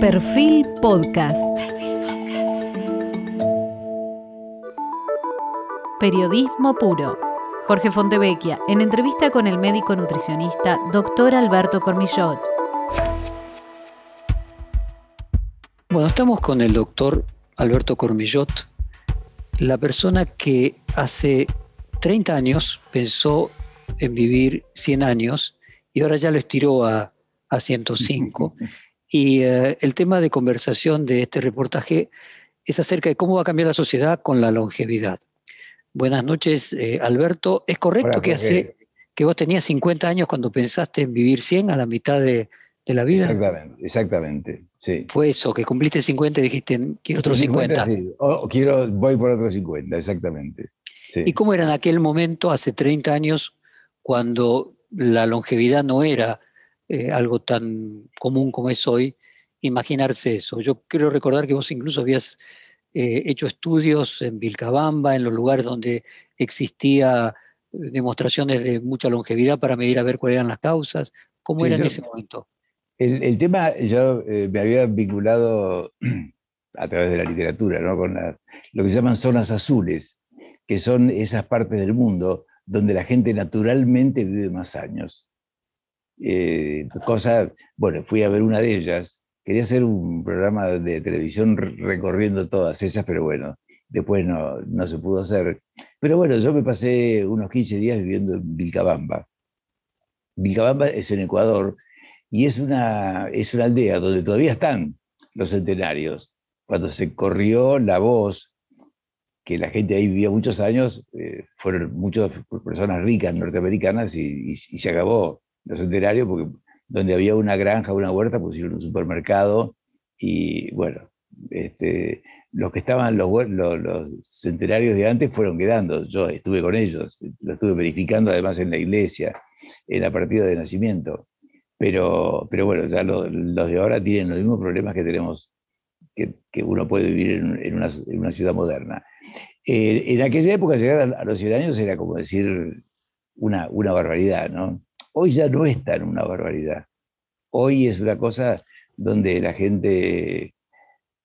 Perfil Podcast. Periodismo puro. Jorge Fontevecchia, en entrevista con el médico nutricionista Dr. Alberto Cormillot. Bueno, estamos con el doctor Alberto Cormillot, la persona que hace 30 años pensó en vivir 100 años y ahora ya lo estiró a, a 105. Y eh, el tema de conversación de este reportaje es acerca de cómo va a cambiar la sociedad con la longevidad. Buenas noches, eh, Alberto. ¿Es correcto que, hace, que vos tenías 50 años cuando pensaste en vivir 100 a la mitad de, la vida? Exactamente, exactamente. Sí. Fue eso, que cumpliste 50 y dijiste, quiero otros 50. Sí. quiero, voy por otros 50, exactamente. ¿Y cómo era en aquel momento, hace 30 años, cuando la longevidad no era eh, algo tan común como es hoy, imaginarse eso. Yo quiero recordar que vos incluso habías eh, hecho estudios en Vilcabamba, en los lugares donde existía eh, demostraciones de mucha longevidad para medir a ver cuáles eran las causas. ¿Cómo era en ese momento? El, tema, yo me había vinculado a través de la literatura, ¿no? con lo que se llaman zonas azules, que son esas partes del mundo donde la gente naturalmente vive más años. Eh, cosa, bueno, fui a ver una de ellas, quería hacer un programa de televisión recorriendo todas esas, pero bueno, después no, no se pudo hacer. Pero bueno, yo me pasé unos 15 días viviendo en Vilcabamba. Vilcabamba es en Ecuador y es una, es una aldea donde todavía están los centenarios. Cuando se corrió la voz que la gente ahí vivía muchos años, eh, fueron muchas personas ricas norteamericanas y, y se acabó los centenarios, porque donde había una granja, una huerta, pusieron un supermercado y bueno, este, los que estaban los, los, centenarios de antes fueron quedando. Yo estuve con ellos, lo estuve verificando además en la iglesia, en la partida de nacimiento. Pero, pero bueno, ya los de ahora tienen los mismos problemas que tenemos, que, uno puede vivir en, una, en una, ciudad moderna. Eh, en aquella época llegar a, los 100 años era como decir una, una barbaridad, ¿no? Hoy ya no es tan una barbaridad. Hoy es una cosa donde la gente,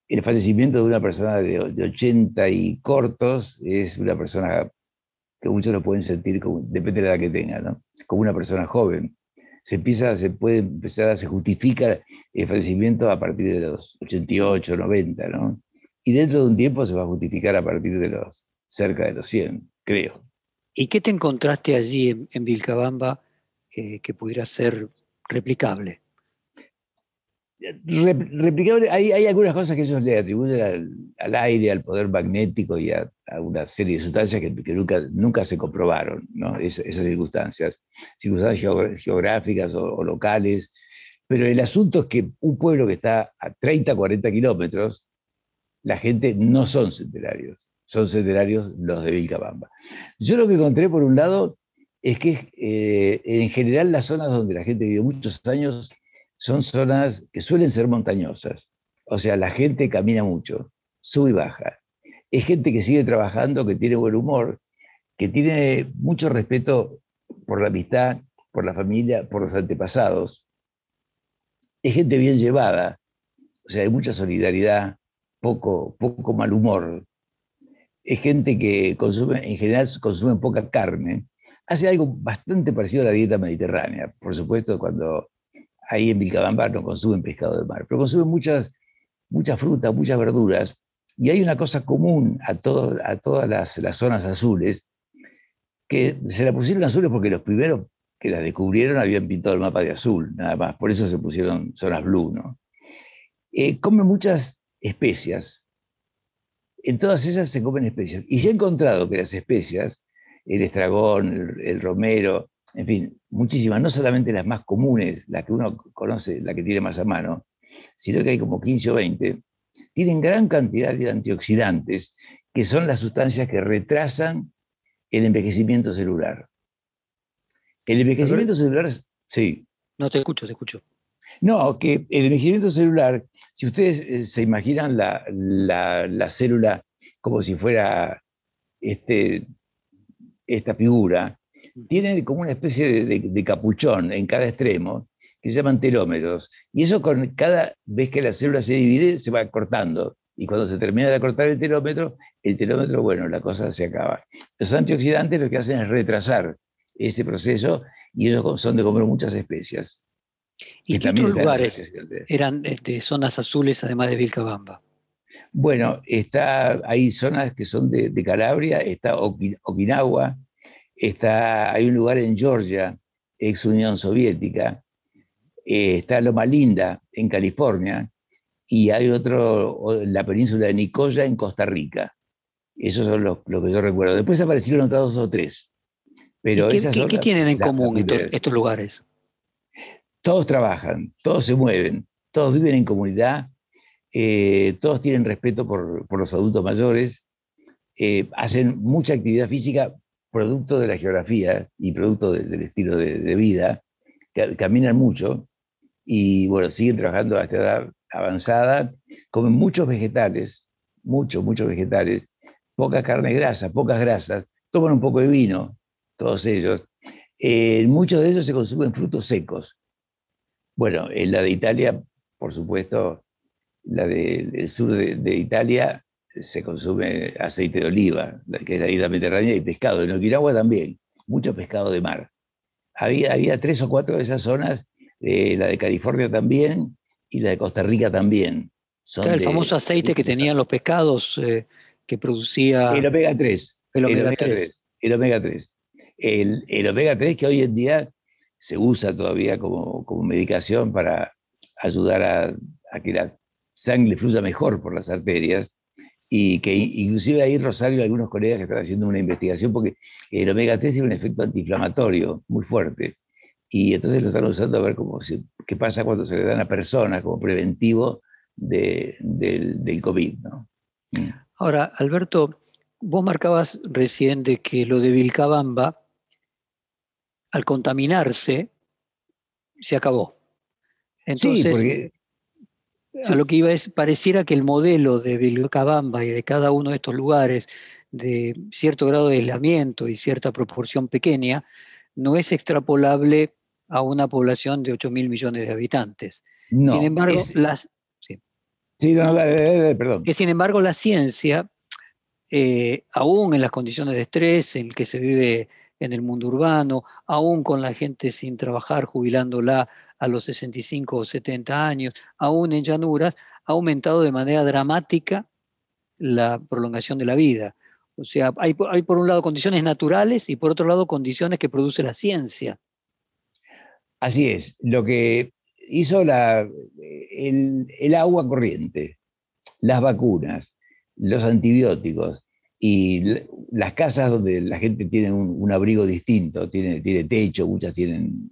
el fallecimiento de una persona de, 80 y cortos es una persona que muchos lo pueden sentir, como, depende de la edad que tenga, ¿no? como una persona joven. Se empieza, se puede empezar, se justifica el fallecimiento a partir de los 88, 90, ¿no? Y dentro de un tiempo se va a justificar a partir de los cerca de los 100, creo. ¿Y qué te encontraste allí en Vilcabamba eh, que pudiera ser replicable. replicable, hay, algunas cosas que ellos le atribuyen al, aire, al poder magnético y a, una serie de sustancias que, nunca, nunca se comprobaron, ¿no? esas circunstancias, circunstancias geográficas o, locales. Pero el asunto es que un pueblo que está a 30, 40 kilómetros, la gente no son centenarios, son centenarios los de Vilcabamba. Yo lo que encontré, por un lado, es que eh, en general las zonas donde la gente vive muchos años son zonas que suelen ser montañosas. O sea, la gente camina mucho, sube y baja. Es gente que sigue trabajando, que tiene buen humor, que tiene mucho respeto por la amistad, por la familia, por los antepasados. Es gente bien llevada, o sea, hay mucha solidaridad, poco, poco mal humor. Es gente que consume, en general consume poca carne, hace algo bastante parecido a la dieta mediterránea. Por supuesto, cuando ahí en Vilcabamba no consumen pescado de mar, pero consumen muchas, muchas frutas, muchas verduras. Y hay una cosa común a, todo, a todas las, zonas azules, que se la pusieron azules porque los primeros que las descubrieron habían pintado el mapa de azul, nada más. Por eso se pusieron zonas blue, ¿no? Eh, comen muchas especias. En todas ellas se comen especias. Y se ha encontrado que las especias el estragón, el, romero, en fin, muchísimas, no solamente las más comunes, las que uno conoce, la que tiene más a mano, sino que hay como 15 o 20, tienen gran cantidad de antioxidantes, que son las sustancias que retrasan el envejecimiento celular. El envejecimiento celular, sí. No te escucho, te escucho. No, que el envejecimiento celular, si ustedes eh, se imaginan la, la célula como si fuera este, esta figura, tiene como una especie de, capuchón en cada extremo, que se llaman telómeros. Y eso con cada vez que la célula se divide, se va cortando. Y cuando se termina de cortar el telómetro, el telómetro, bueno, la cosa se acaba. Los antioxidantes lo que hacen es retrasar ese proceso y ellos son de comer muchas especias. ¿Y qué otros lugares eran de este, zonas azules además de Vilcabamba? Bueno, está, hay zonas que son de, Calabria, está Okinawa, está, hay un lugar en Georgia, ex Unión Soviética, eh, está Loma Linda en California, y hay otro, la península de Nicoya en Costa Rica. Esos son los, que yo recuerdo. Después aparecieron otros dos o tres. Pero qué, ¿qué, tienen en común estos, lugares? Todos trabajan, todos se mueven, todos viven en comunidad, eh, todos tienen respeto por, los adultos mayores, eh, hacen mucha actividad física producto de la geografía y producto del estilo de, vida, caminan mucho y bueno, siguen trabajando a esta edad avanzada, comen muchos vegetales, muchos, muchos vegetales, poca carne grasa, pocas grasas, toman un poco de vino, todos ellos. Eh, muchos de ellos se consumen frutos secos. Bueno, en la de Italia, por supuesto, la del sur de, Italia se consume aceite de oliva, que es la isla mediterránea, y pescado. En Okinawa también, mucho pescado de mar. Había, había tres o cuatro de esas zonas, eh, la de California también, y la de Costa Rica también. Son el famoso aceite que tenían los pescados eh, que producía... El omega 3. El omega, 3. El omega 3. El, omega 3 que hoy en día se usa todavía como, como medicación para ayudar a, a, que la sangre fluya mejor por las arterias y que inclusive ahí Rosario algunos colegas que están haciendo una investigación porque el omega 3 tiene un efecto antiinflamatorio muy fuerte y entonces lo están usando a ver cómo qué pasa cuando se le dan a personas como preventivo del, del, COVID. ¿no? Mm. Ahora, Alberto, vos marcabas recién de que lo de Vilcabamba, al contaminarse, se acabó. Entonces, a lo que iba es, pareciera que el modelo de Vilcabamba y de cada uno de estos lugares, de cierto grado de aislamiento y cierta proporción pequeña, no es extrapolable a una población de 8 mil millones de habitantes. sin embargo, las, sí. perdón. Que sin embargo la ciencia, eh, aún en las condiciones de estrés en que se vive en el mundo urbano, aún con la gente sin trabajar, jubilándola a los 65 o 70 años, aún en llanuras, ha aumentado de manera dramática la prolongación de la vida. O sea, hay, por un lado condiciones naturales y por otro lado condiciones que produce la ciencia. Así es, lo que hizo la, el, agua corriente, las vacunas, los antibióticos y las casas donde la gente tiene un, abrigo distinto, tiene, tiene techo, muchas tienen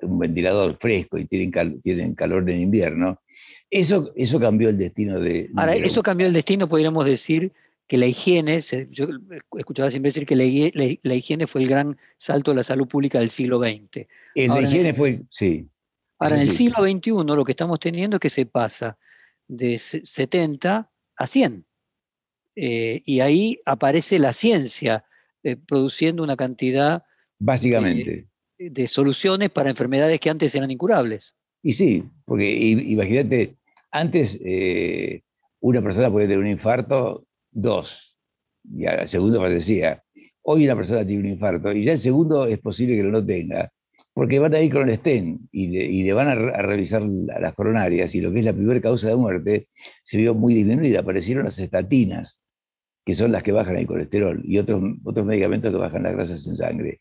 un ventilador fresco y tienen, tienen calor en invierno, eso, eso cambió el destino de... Ahora, eso cambió el destino, podríamos decir, que la higiene, yo escuchaba siempre decir que la, higiene fue el gran salto de la salud pública del siglo XX. la higiene fue, sí. Ahora, en el siglo XXI lo que estamos teniendo es que se pasa de 70 a 100. Eh, y ahí aparece la ciencia eh, produciendo una cantidad Básicamente. De, soluciones para enfermedades que antes eran incurables. Y sí, porque imagínate, antes eh, una persona puede tener un infarto dos, y al segundo fallecía. Hoy una persona tiene un infarto y ya el segundo es posible que no lo tenga, porque van a ir con el STEM y le, van a, revisar las coronarias y lo que es la primera causa de muerte se vio muy disminuida. Aparecieron las estatinas, que son las que bajan el colesterol y otros, otros medicamentos que bajan las grasas en sangre.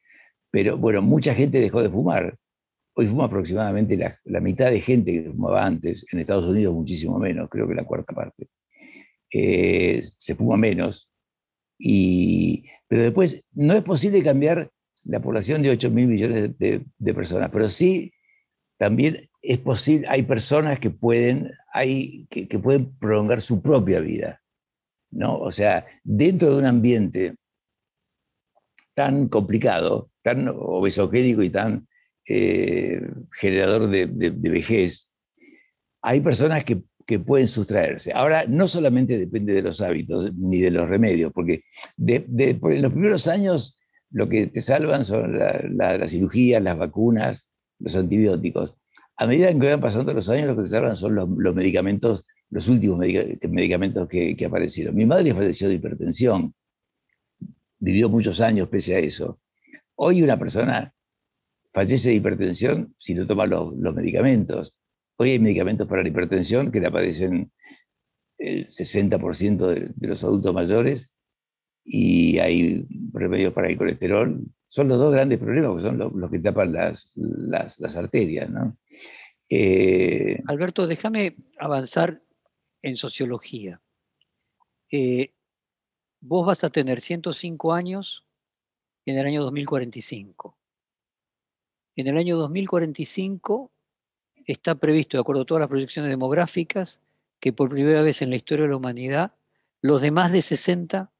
Pero bueno, mucha gente dejó de fumar. Hoy fuma aproximadamente la, la mitad de gente que fumaba antes, en Estados Unidos muchísimo menos, creo que la cuarta parte. Eh, se fuma menos. Y, pero después no es posible cambiar la población de 8 mil millones de, personas, pero sí también es posible, hay personas que pueden, hay, que, pueden prolongar su propia vida. ¿No? O sea, dentro de un ambiente tan complicado, tan obesogénico y tan eh, generador de, de, vejez, hay personas que que pueden sustraerse. Ahora, no solamente depende de los hábitos ni de los remedios, porque de, en los primeros años lo que te salvan son las cirugías, las vacunas, los antibióticos. a medida que van pasando los años, lo que se hablan son los, medicamentos, los últimos medicamentos que, que, aparecieron. Mi madre falleció de hipertensión, vivió muchos años pese a eso. Hoy una persona fallece de hipertensión si no toma los, medicamentos. Hoy hay medicamentos para la hipertensión que le aparecen el 60% de, los adultos mayores y hay remedios para el colesterol. Son los dos grandes problemas, porque son los, que tapan las, las, arterias. ¿no? Eh, Alberto, déjame avanzar en sociología. Eh, vos vas a tener 105 años en el año 2045. En el año 2045 está previsto, de acuerdo a todas las proyecciones demográficas, que por primera vez en la historia de la humanidad, los de más de 60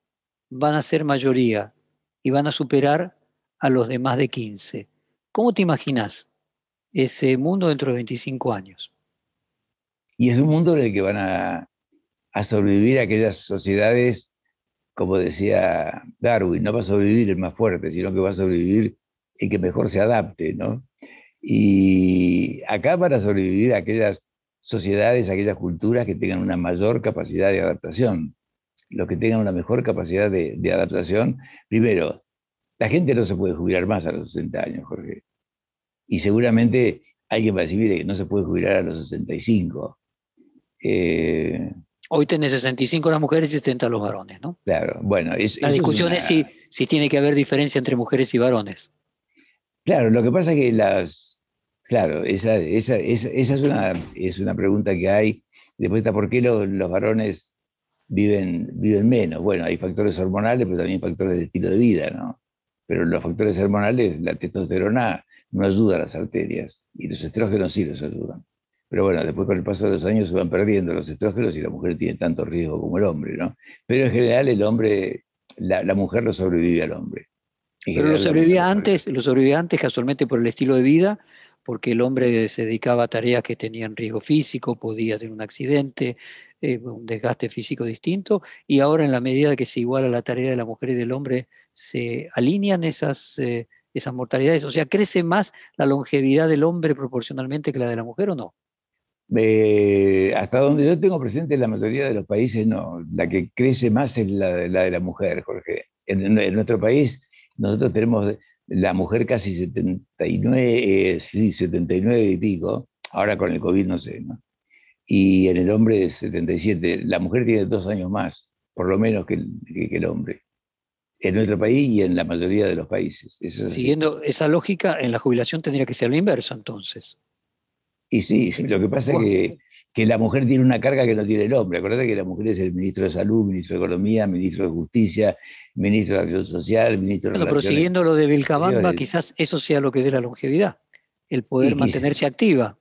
van a ser mayoría y van a superar a los de más de 15. ¿Cómo te imaginas ese mundo dentro de 25 años? Y es un mundo en el que van a, a sobrevivir aquellas sociedades, como decía Darwin, no va a sobrevivir el más fuerte, sino que va a sobrevivir y que mejor se adapte, ¿no? Y acá para sobrevivir aquellas sociedades, aquellas culturas que tengan una mayor capacidad de adaptación, los que tengan una mejor capacidad de, adaptación, primero, la gente no se puede jubilar más a los 60 años, Jorge. Y seguramente alguien va a decir, que no se puede jubilar a los 65. Eh, Hoy tenés 65 las mujeres y 70 los varones, ¿no? Claro, bueno. la discusión es, si, si tiene que haber diferencia entre mujeres y varones. Claro, lo que pasa es que las. Claro, esa, esa, esa, es, una, es una pregunta que hay. Después está, ¿por qué los, los varones viven, viven menos? Bueno, hay factores hormonales, pero también factores de estilo de vida, ¿no? Pero los factores hormonales, la testosterona no ayuda a las arterias y los estrógenos sí los ayudan. Pero bueno, después con el paso de los años se van perdiendo los estrógenos y la mujer tiene tanto riesgo como el hombre, ¿no? Pero en general el hombre, la, la mujer no sobrevive al hombre. Pero los sobrevivientes, los sobrevivientes casualmente por el estilo de vida, porque el hombre se dedicaba a tareas que tenían riesgo físico, podía tener un accidente, eh, un desgaste físico distinto, y ahora en la medida que se iguala la tarea de la mujer y del hombre, se alinean esas, eh, esas mortalidades. O sea, ¿crece más la longevidad del hombre proporcionalmente que la de la mujer o no? Eh, hasta donde yo tengo presente, en la mayoría de los países no. La que crece más es la, de la mujer, Jorge. en nuestro país nosotros tenemos la mujer casi 79, sí, 79 y pico, ahora con el COVID no sé. Y en el hombre 77. La mujer tiene dos años más, por lo menos que el, hombre. En nuestro país y en la mayoría de los países. Siguiendo esa lógica, en la jubilación tendría que ser lo inverso entonces. Y sí, lo que pasa es que que la mujer tiene una carga que no tiene el hombre. Acuérdate que la mujer es el ministro de Salud, ministro de Economía, ministro de Justicia, ministro de Acción Social, ministro de bueno, Pero siguiendo lo de Vilcabamba, quizás eso sea lo que dé la longevidad, el poder mantenerse activa.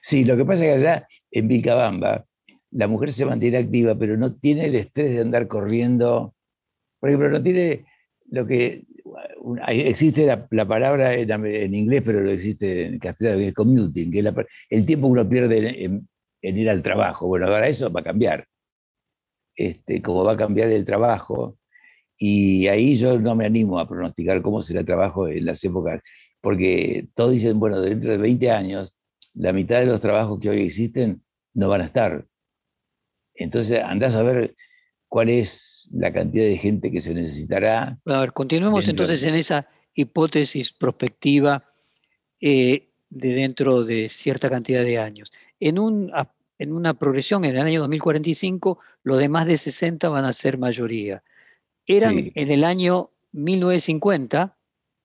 Sí, lo que pasa es que allá en Vilcabamba la mujer se mantiene activa, pero no tiene el estrés de andar corriendo. Por ejemplo, no tiene lo que existe la, palabra en, inglés, pero no existe en castellano, que es commuting, que es el tiempo que uno pierde en, en ir al trabajo. Bueno, ahora eso va a cambiar. Este, como va a cambiar el trabajo. Y ahí yo no me animo a pronosticar cómo será el trabajo en las épocas, porque todos dicen, bueno, dentro de 20 años, la mitad de los trabajos que hoy existen no van a estar. Entonces, andás a ver cuál es la cantidad de gente que se necesitará. A ver, continuemos entonces en esa hipótesis prospectiva eh, de dentro de cierta cantidad de años en, un, en una progresión en el año 2045, los de más de 60 van a ser mayoría. Eran en el año 1950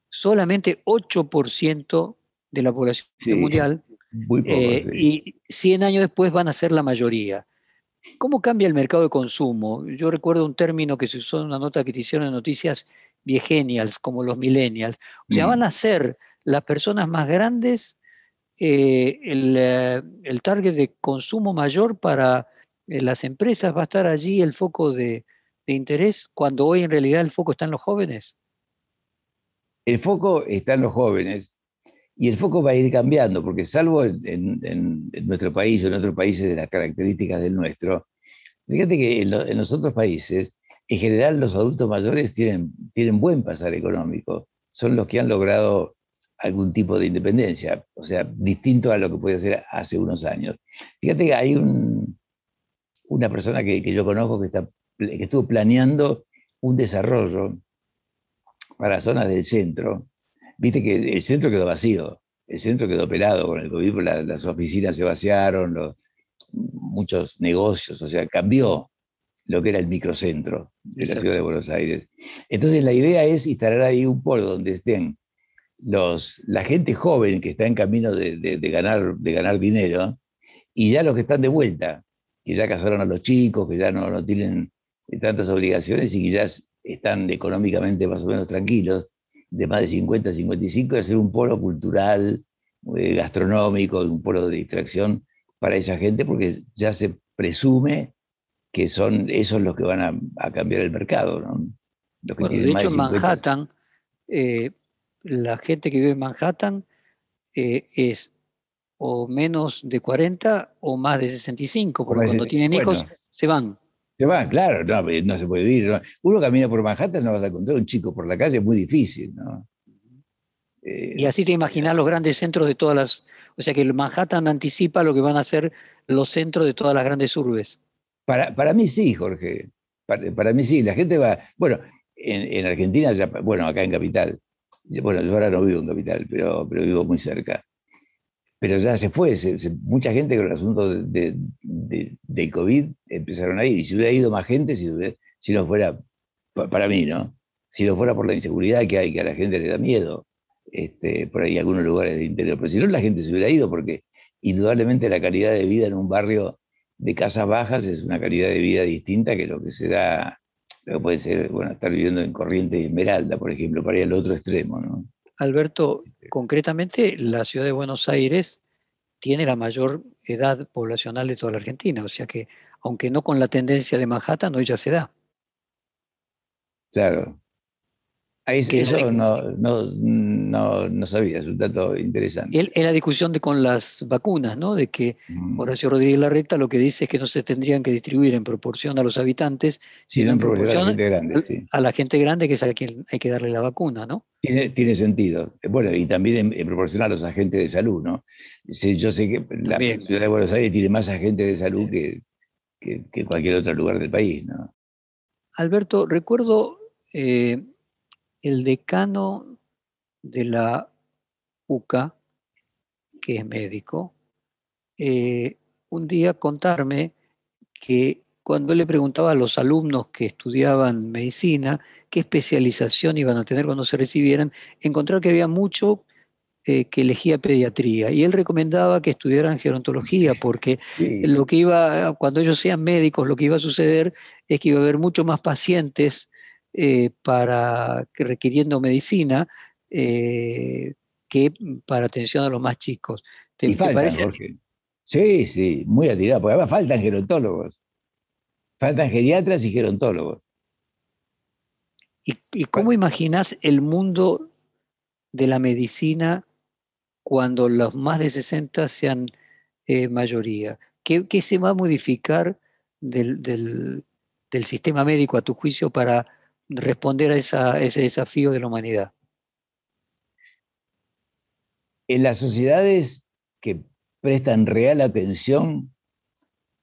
solamente 8% de la población mundial eh, y 100 años después van a ser la mayoría. ¿Cómo cambia el mercado de consumo? Yo recuerdo un término que se usó en una nota que te hicieron en Noticias Viegenials, como los millennials. O sea, mm. van a ser las personas más grandes eh, eh, el, target de consumo mayor para eh, las empresas va a estar allí el foco de, interés cuando hoy en realidad el foco está en los jóvenes? El foco está en los jóvenes y el foco va a ir cambiando, porque salvo en, nuestro país o en otros países de las características del nuestro, fíjate que en, los otros países, en general los adultos mayores tienen, tienen buen pasar económico, son los que han logrado algún tipo de independencia, o sea, distinto a lo que puede ser hace unos años. Fíjate que hay una persona que, yo conozco que, está, que estuvo planeando un desarrollo para zonas del centro. Viste que el centro quedó vacío, el centro quedó pelado con el COVID, las oficinas se vaciaron, muchos negocios, o sea, cambió lo que era el microcentro de la ciudad de Buenos Aires. Entonces la idea es instalar ahí un polo donde estén los, la gente joven que está en camino de, ganar, de ganar dinero y ya los que están de vuelta, que ya casaron a los chicos, que ya no, no tienen tantas obligaciones y que ya están económicamente más o menos tranquilos, de más de 50, 55, de hacer un polo cultural, eh, gastronómico, un polo de distracción para esa gente, porque ya se presume que son esos los que van a, cambiar el mercado. ¿no? de hecho, en Manhattan, eh, la gente que vive en Manhattan eh, es o menos de 40 o más de 65, porque cuando tienen hijos se van. Se van, claro, no, eh, no se puede vivir. Uno camina por Manhattan, no vas a encontrar un chico por la calle, es muy difícil. ¿no? y así te imaginas los grandes centros de todas las... O sea que el Manhattan anticipa lo que van a ser los centros de todas las grandes urbes. Para, mí sí, Jorge. Para, mí sí. La gente va. Bueno, en, Argentina, ya, bueno, acá en Capital. Bueno, yo ahora no vivo en Capital, pero, pero vivo muy cerca. Pero ya se fue. mucha gente con el asunto de, del COVID empezaron a ir. Y si hubiera ido más gente, si, no fuera. Para mí, ¿no? Si no fuera por la inseguridad que hay, que a la gente le da miedo. Este, por ahí algunos lugares de interior. Pero si no, la gente se hubiera ido porque indudablemente la calidad de vida en un barrio de casas bajas es una calidad de vida distinta que lo que se da, lo que puede ser, bueno, estar viviendo en Corriente y Esmeralda, por ejemplo, para ir al otro extremo, ¿no? Alberto, concretamente la ciudad de Buenos Aires tiene la mayor edad poblacional de toda la Argentina, o sea que, aunque no con la tendencia de Manhattan, hoy ya se da. Claro, eso no, no, no, sabía, es un dato interesante. En la discusión de, con las vacunas, ¿no? de que Horacio Rodríguez Larreta lo que dice es que no se tendrían que distribuir en proporción a los habitantes, sino en proporción a la gente grande, a la gente grande que es a quien hay que darle la vacuna. ¿no? Tiene, tiene sentido. Bueno, y también en, proporción a los agentes de salud. ¿no? yo sé que la ciudad de Buenos Aires tiene más agentes de salud que, que, cualquier otro lugar del país. ¿no? Alberto, recuerdo... Eh, el decano de la UCA, que es médico, eh, un día contarme que cuando le preguntaba a los alumnos que estudiaban medicina qué especialización iban a tener cuando se recibieran, encontró que había mucho eh, que elegía pediatría y él recomendaba que estudiaran gerontología porque lo que iba, cuando ellos sean médicos, lo que iba a suceder es que iba a haber mucho más pacientes eh, para requiriendo medicina eh, que para atención a los más chicos. ¿Te, parece? Sí, sí, muy atirado, porque además faltan gerontólogos. Faltan geriatras y gerontólogos. ¿Y, cómo imaginas el mundo de la medicina cuando los más de 60 sean eh, mayoría? ¿Qué, se va a modificar del, del, sistema médico a tu juicio para responder a, ese desafío de la humanidad? En las sociedades que prestan real atención,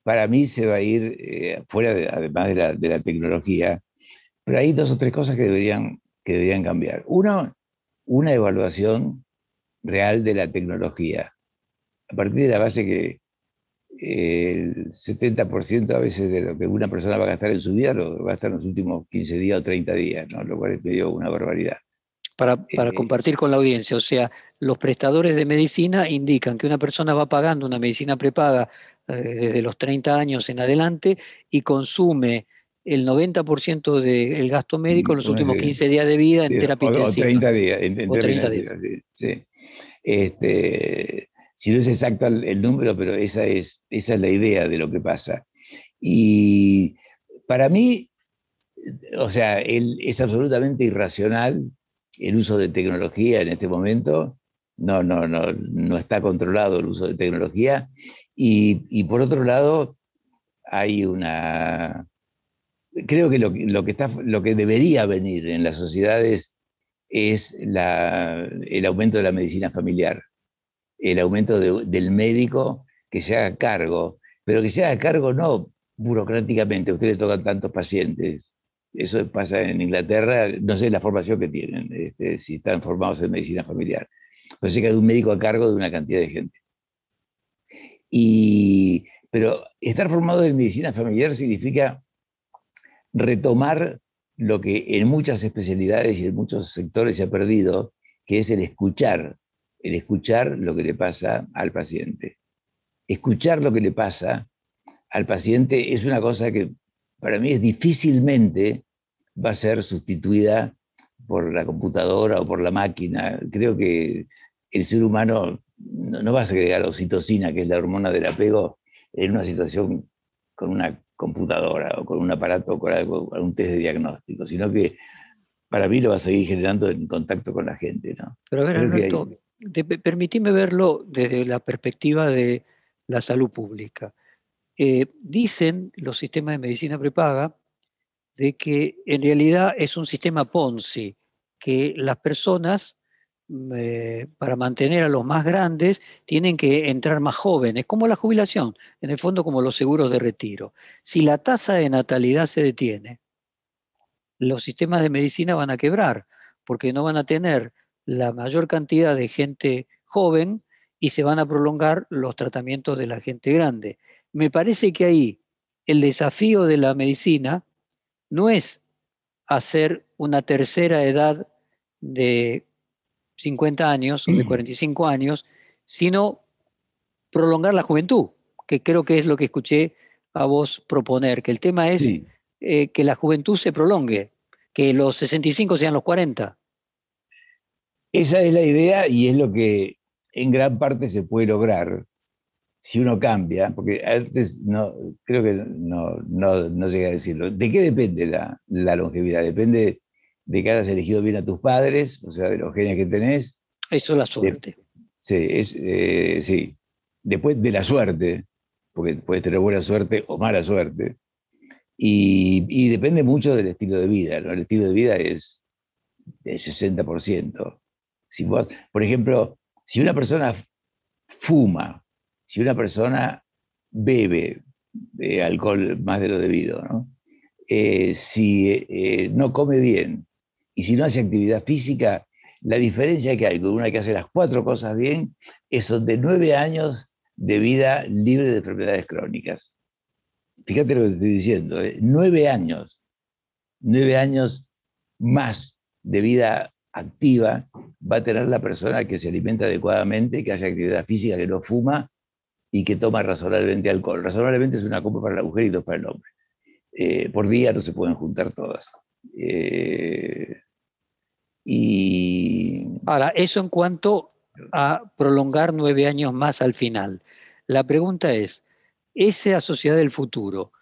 para mí se va a ir eh, fuera, además de la, tecnología, pero hay dos o tres cosas que deberían, que deberían cambiar. Uno, una evaluación real de la tecnología, a partir de la base que el 70% a veces de lo que una persona va a gastar en su vida lo va a gastar en los últimos 15 días o 30 días, ¿no? lo cual es medio una barbaridad. Para, para compartir con la audiencia, o sea, los prestadores de medicina indican que una persona va pagando una medicina prepaga eh, desde los 30 años en adelante y consume el 90% del gasto médico en los últimos 15 días de vida en terapia o, O 30 días. En, o 30 días. Sí. Este, si no es exacto el, número, pero esa es, esa es la idea de lo que pasa. Y para mí, o sea, es absolutamente irracional el uso de tecnología en este momento. No, no, no, no está controlado el uso de tecnología. Y, por otro lado, hay una. Creo que lo, que está, lo que debería venir en las sociedades es el aumento de la medicina familiar, el aumento del médico que se haga cargo, pero que se haga cargo no burocráticamente, ustedes tocan tantos pacientes. Eso pasa en Inglaterra, no sé la formación que tienen, este, si están formados en medicina familiar. Pero sé que hay un médico a cargo de una cantidad de gente. Y, pero estar formado en medicina familiar significa retomar lo que en muchas especialidades y en muchos sectores se ha perdido, que es el escuchar, el escuchar lo que le pasa al paciente. Escuchar lo que le pasa al paciente es una cosa que para mí es difícilmente va a ser sustituida por la computadora o por la máquina. Creo que el ser humano no, va a segregar oxitocina, que es la hormona del apego, en una situación con una computadora o con un aparato, con un test de diagnóstico, sino que para mí lo va a seguir generando en contacto con la gente. ¿no? Pero a ver, Alberto, permitime verlo desde la perspectiva de la salud pública. Eh, dicen los sistemas de medicina prepaga de que en realidad es un sistema Ponzi, que las personas eh, para mantener a los más grandes tienen que entrar más jóvenes, como la jubilación, en el fondo como los seguros de retiro. Si la tasa de natalidad se detiene, los sistemas de medicina van a quebrar, porque no van a tener la mayor cantidad de gente joven y se van a prolongar los tratamientos de la gente grande. Me parece que ahí el desafío de la medicina no es hacer una tercera edad de 50 años o de 45 años, sino prolongar la juventud, que creo que es lo que escuché a vos proponer, que el tema es eh, que la juventud se prolongue, que los 65 sean los 40. Esa es la idea y es lo que en gran parte se puede lograr si uno cambia, porque antes no, creo que no, no, no llegué a decirlo. ¿De qué depende la, la longevidad? Depende de que hayas elegido bien a tus padres, o sea, de los genes que tenés. Eso es la suerte. sí, es, eh, sí. Después de la suerte, porque puedes tener buena suerte o mala suerte. Y, depende mucho del estilo de vida. ¿no? El estilo de vida es del 60%. Si vos, por ejemplo, si una persona fuma, si una persona bebe eh, alcohol más de lo debido. Eh, si no come bien, y si no hace actividad física, la diferencia que hay con una que hace las cuatro cosas bien es de nueve años de vida libre de enfermedades crónicas. Fíjate lo que te estoy diciendo, ¿eh? nueve años, nueve años más de vida activa va a tener la persona que se alimenta adecuadamente, que hace actividad física, que no fuma y que toma razonablemente alcohol. Razonablemente es una copa para la mujer y dos para el hombre. Eh, por día no se pueden juntar todas. Eh, y... Ahora, eso en cuanto a prolongar nueve años más al final. La pregunta es, esa sociedad del futuro,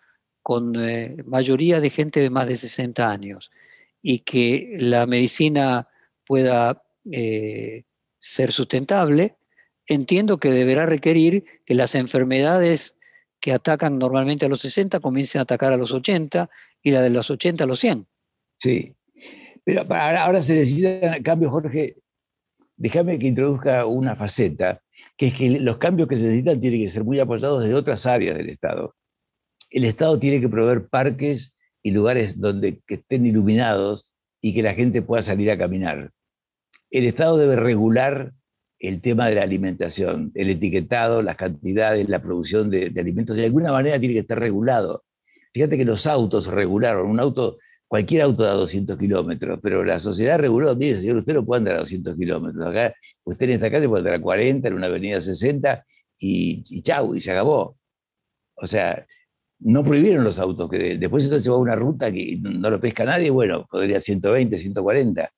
con eh, mayoría de gente de más de 60 años, y que la medicina pueda ser sustentable, entiendo que deberá requerir que las enfermedades que atacan normalmente a los 60 comiencen a atacar a los 80 y la de los 80 a los 100. Sí, pero ahora se necesita cambio, Jorge. Déjame que introduzca una faceta, que es que los cambios que se necesitan tienen que ser muy apoyados desde otras áreas del Estado. El Estado tiene que proveer parques y lugares donde que estén iluminados y que la gente pueda salir a caminar. El Estado debe regular el tema de la alimentación, el etiquetado, las cantidades, la producción de, de alimentos. De alguna manera tiene que estar regulado. Fíjate que los autos regularon. Un auto cualquier auto da 200 kilómetros, pero la sociedad reguló, mire, señor, usted no puede andar a 200 kilómetros. Acá, usted en esta calle puede andar a 40, en una avenida 60, y, y chau, y se acabó. O sea, no prohibieron los autos, que después entonces se va a una ruta que no lo pesca nadie, bueno, podría 120, 140.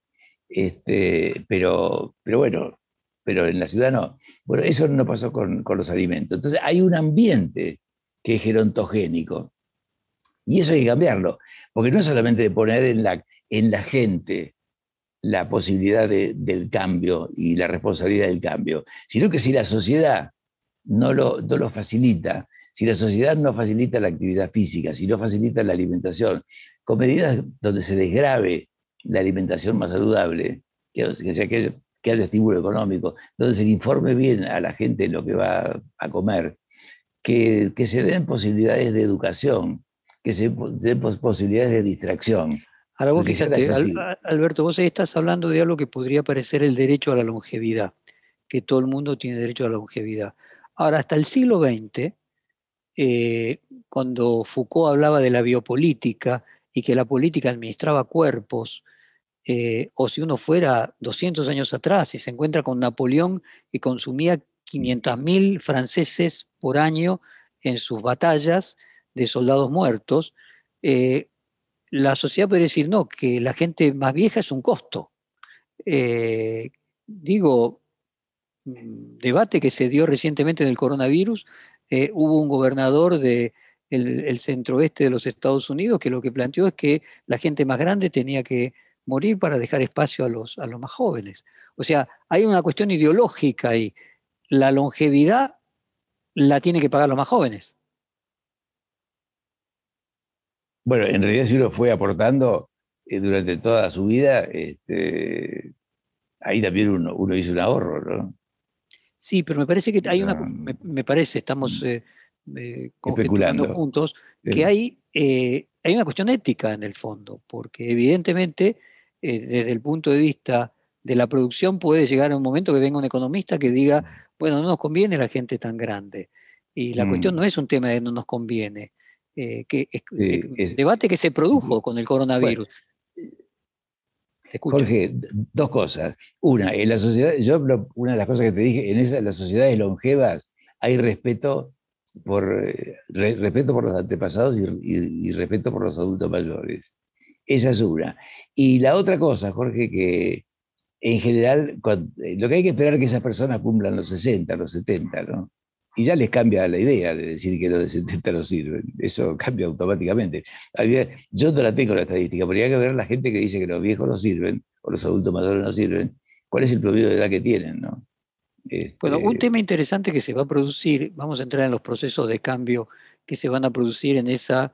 Este, pero, pero bueno, pero en la ciudad no. Bueno, eso no pasó con, con los alimentos. Entonces hay un ambiente que es gerontogénico. Y eso hay que cambiarlo, porque no es solamente de poner en la, en la gente la posibilidad del cambio y la responsabilidad del cambio, sino que si la sociedad no lo, no lo facilita, si la sociedad no facilita la actividad física, si no facilita la alimentación, con medidas donde se desgrave la alimentación más saludable, que, sea, que, haya estímulo económico, donde se informe bien a la gente lo que va a comer, que, que se den posibilidades de educación, que se den posibilidades de distracción. Ahora vos fíjate, Alberto, vos estás hablando de algo que podría parecer el derecho a la longevidad, que todo el mundo tiene derecho a la longevidad. Ahora, hasta el siglo XX, eh, cuando Foucault hablaba de la biopolítica y que la política administraba cuerpos, eh, o si uno fuera 200 años atrás y se encuentra con Napoleón que consumía 500.000 franceses por año en sus batallas de soldados muertos, eh, la sociedad podría decir, no, que la gente más vieja es un costo. digo, mm, debate que se dio recientemente en el coronavirus, eh, hubo un gobernador del de el centro-oeste de los Estados Unidos que lo que planteó es que la gente más grande tenía que morir para dejar espacio a los, a los más jóvenes. O sea, hay una cuestión ideológica ahí. La longevidad la tiene que pagar los más jóvenes. Bueno, en realidad si uno fue aportando eh, durante toda su vida, este, ahí también uno, uno hizo un ahorro, ¿no? Sí, pero me parece que hay una, me, parece, estamos mm. eh, eh juntos, que hay, eh, hay una cuestión ética en el fondo, porque evidentemente eh, desde el punto de vista de la producción puede llegar a un momento que venga un economista que diga, bueno, no nos conviene la gente tan grande. Y la cuestión mm. no es un tema de no nos conviene, que es, debate que se produjo con el coronavirus. Jorge, dos cosas. Una, en la sociedad, yo una de las cosas que te dije, en, esa, las sociedades longevas hay respeto por, eh, respeto por los antepasados y, respeto por los adultos mayores. Esa es una. Y la otra cosa, Jorge, que en general eh, lo que hay que esperar es que esas personas cumplan los 60, los 70, ¿no? y ya les cambia la idea de decir que los de 70 no sirven. Eso cambia automáticamente. Yo no la tengo la estadística, pero hay que ver la gente que dice que los viejos no sirven, o los adultos mayores no sirven, cuál es el promedio de edad que tienen, ¿no? bueno, un este tema interesante que se va a producir, vamos a entrar en los procesos de cambio que se van a producir en, esa,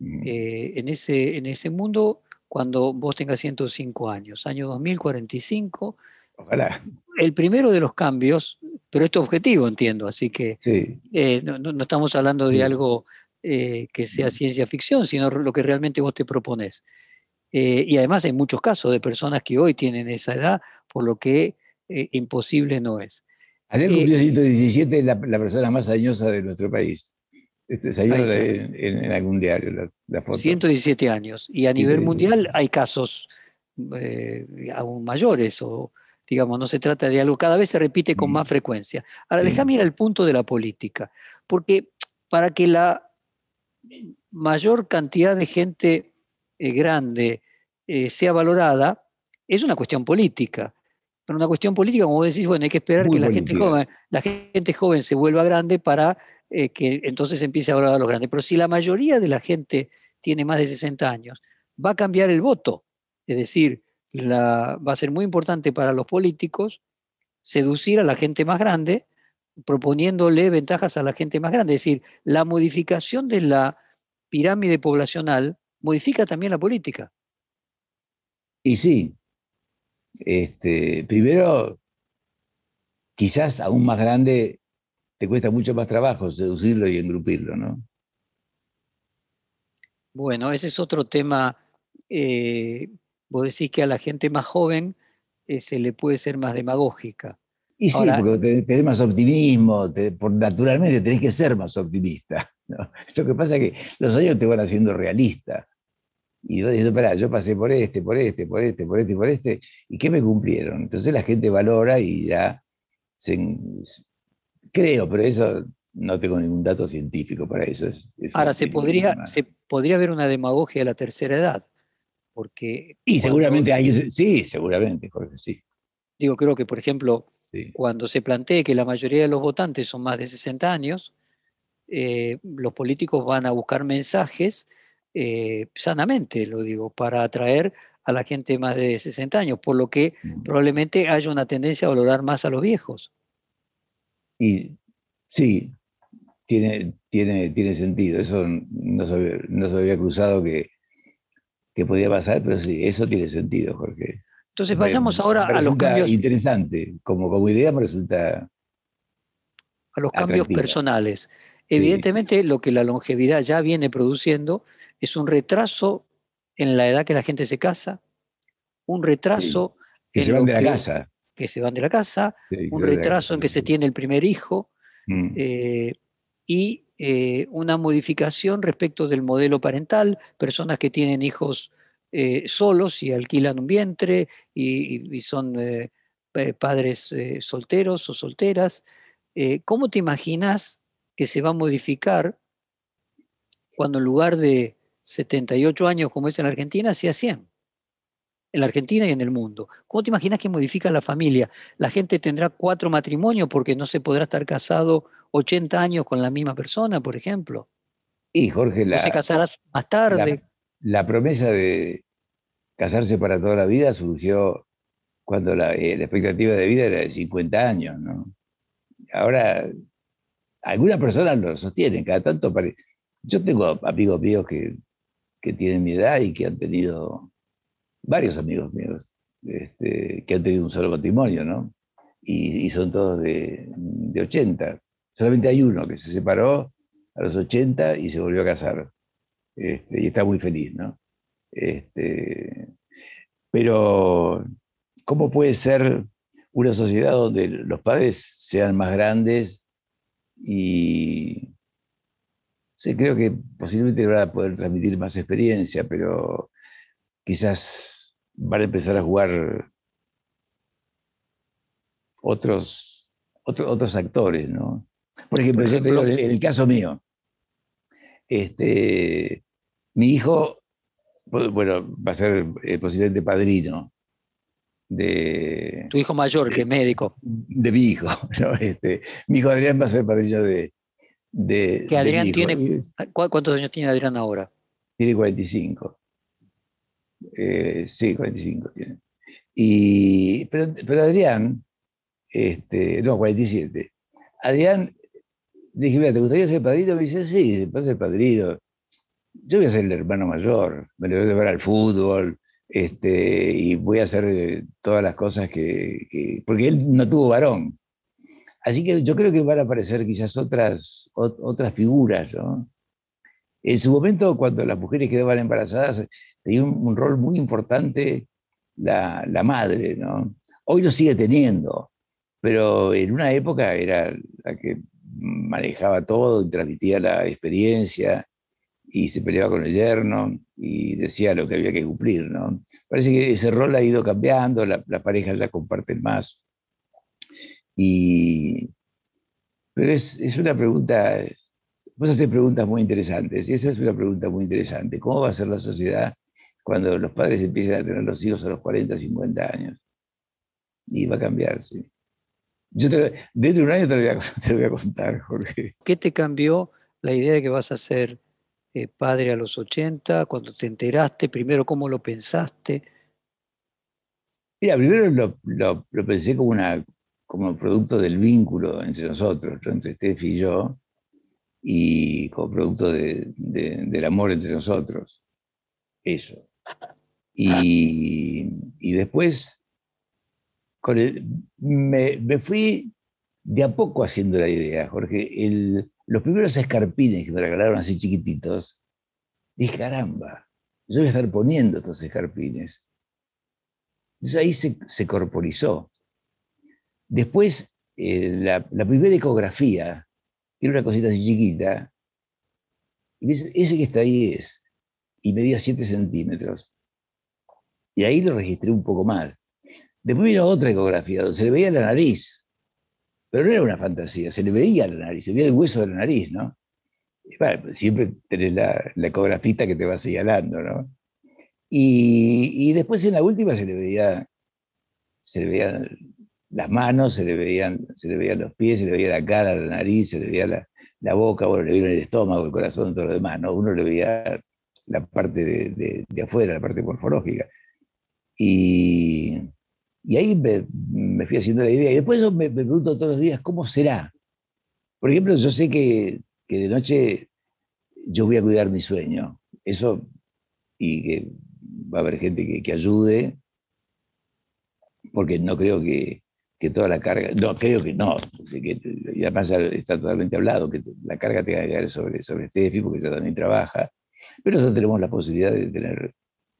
eh, en, ese, en ese mundo cuando vos tengas 105 años, año 2045. Ojalá. El primero de los cambios pero esto es objetivo, entiendo, así que eh, no, estamos hablando de algo eh, que sea ciencia ficción, sino lo que realmente vos te propones. Eh, y además hay muchos casos de personas que hoy tienen esa edad, por lo que imposible no es. Ayer cumplió 117 la, la persona más añosa de nuestro país. Este, salió en, algún diario la, foto. 117 años. Y a nivel mundial hay casos aún mayores o digamos, no se trata de algo, cada vez se repite con más frecuencia. Ahora, déjame ir al punto de la política, porque para que la mayor cantidad de gente eh, grande eh, sea valorada, es una cuestión política. Pero una cuestión política, como decís, bueno, hay que esperar que la gente, joven, la gente joven se vuelva grande para eh, que entonces empiece a valorar a los grandes. Pero si la mayoría de la gente tiene más de 60 años, va a cambiar el voto. Es decir, va a ser muy importante para los políticos seducir a la gente más grande, proponiéndole ventajas a la gente más grande. Es decir, la modificación de la pirámide poblacional modifica también la política. Y sí, este, primero, quizás aún más grande te cuesta mucho más trabajo seducirlo y engrupirlo, ¿no? Bueno, ese es otro tema eh, vos decís que a la gente más joven eh, se le puede ser más demagógica. Y sí, porque tenés más optimismo, por, naturalmente tenés que ser más optimista. Lo que pasa es que los años te van haciendo realista. Y vos dices, pará, yo pasé por este, por este, por este, por este, por este, ¿y qué me cumplieron? Entonces la gente valora y ya creo, pero eso no tengo ningún dato científico para eso. Ahora, se podría, se podría ver una demagogia de la tercera edad. Porque y seguramente hay, sí, seguramente, Jorge, sí. Digo, creo que, por ejemplo, cuando se plantee que la mayoría de los votantes son más de 60 años, eh, los políticos van a buscar mensajes eh, sanamente, lo digo, para atraer a la gente más de 60 años, por lo que mm. probablemente haya una tendencia a valorar más a los viejos. Y sí, tiene, tiene, tiene sentido. Eso no no se había cruzado que, que podía pasar, pero sí, eso tiene sentido, Jorge. Entonces vayamos ahora a los cambios. Interesante, como, como idea me resulta. A los cambios personales. Evidentemente, lo que la longevidad ya viene produciendo es un retraso en la edad que la gente se casa, un retraso. Que se van de la casa. Que se van de la casa, un retraso en que se tiene el primer hijo mm. eh, y eh, una modificación respecto del modelo parental, personas que tienen hijos eh, solos y alquilan un vientre y, son padres solteros o solteras. ¿Cómo te imaginas que se va a modificar cuando en lugar de 78 años como es en la Argentina, sea 100? En la Argentina y en el mundo. ¿Cómo te imaginas que modifica la familia? La gente tendrá cuatro matrimonios porque no se podrá estar casado 80 años con la misma persona, por ejemplo. Y Jorge, la, se casará más tarde. La, promesa de casarse para toda la vida surgió cuando la, eh, expectativa de vida era de 50 años, ¿no? Ahora algunas personas lo sostienen, cada tanto parece. Yo tengo amigos míos que, tienen mi edad y que han tenido, varios amigos míos, este, que han tenido un solo matrimonio, ¿no? Y, son todos de, 80. Solamente hay uno que se separó a los 80 y se volvió a casar. Este, y está muy feliz, ¿no? Este, pero, ¿cómo puede ser una sociedad donde los padres sean más grandes y sí, creo que posiblemente van a poder transmitir más experiencia, pero quizás van a empezar a jugar otros, otros actores, ¿no? Por ejemplo, en el caso mío, este, mi hijo, bueno, va a ser eh, posiblemente padrino de... Tu hijo mayor, que es médico. De mi hijo. Este, mi hijo Adrián va a ser padrino de... de que Adrián tiene... ¿Cuántos años tiene Adrián ahora? Tiene 45. Eh, sí, 45 tiene. Y, pero, pero Adrián, este, no, 47. Adrián, dije, mira, ¿te gustaría ser padrino? Me dice, sí, después ser padrino. Yo voy a ser el hermano mayor, me lo voy a llevar al fútbol, este, y voy a hacer eh, todas las cosas que, porque él no tuvo varón. Así que yo creo que van a aparecer quizás otras, otras figuras, ¿no? En su momento, cuando las mujeres quedaban embarazadas, tenía un, rol muy importante la, la, madre, ¿no? Hoy lo sigue teniendo, pero en una época era la que manejaba todo y transmitía la experiencia y se peleaba con el yerno y decía lo que había que cumplir, ¿no? Parece que ese rol ha ido cambiando, las la parejas la comparten más. Y, pero es, es una pregunta, vos haces preguntas muy interesantes, y esa es una pregunta muy interesante. ¿Cómo va a ser la sociedad cuando los padres empiecen a tener los hijos a los 40, 50 años? Y va a cambiar, sí. Yo te, dentro de un año te lo, voy a, te lo voy a contar, Jorge. ¿Qué te cambió la idea de que vas a ser eh, padre a los 80, cuando te enteraste, primero cómo lo pensaste. Mira, primero lo, lo, pensé como, una, como producto del vínculo entre nosotros, entre Steph y yo, y como producto de, del amor entre nosotros. Eso. Y, y después me, me, fui de a poco haciendo la idea, Jorge. Los primeros escarpines que me regalaron así chiquititos, dije, caramba, yo voy a estar poniendo estos escarpines. Entonces ahí se, corporizó. Después, eh, la, primera ecografía, que era una cosita así chiquita, y ese que está ahí es, y medía 7 centímetros. Y ahí lo registré un poco más. Después vino otra ecografía, donde se le veía la nariz. Pero no era una fantasía, se le veía la nariz, se veía el hueso de la nariz, ¿no? Pues siempre tenés la, la, ecografista que te va señalando, ¿no? Y, después en la última se le veía, se le veían las manos, se le veían, se le veían los pies, se le veía la cara, la nariz, se le veía la, la boca, bueno, le vieron el estómago, el corazón, todo lo demás, ¿no? Uno le veía la parte de, de afuera, la parte morfológica. Y, y ahí me, fui haciendo la idea. Y después yo me, pregunto todos los días, ¿cómo será? Por ejemplo, yo sé que, de noche yo voy a cuidar mi sueño. Eso, y que va a haber gente que, ayude. porque no creo que, que toda la carga, no, creo que no, y además está totalmente hablado, que la carga tenga que caer sobre, sobre Steffi, porque ella también trabaja, pero nosotros tenemos la posibilidad de tener,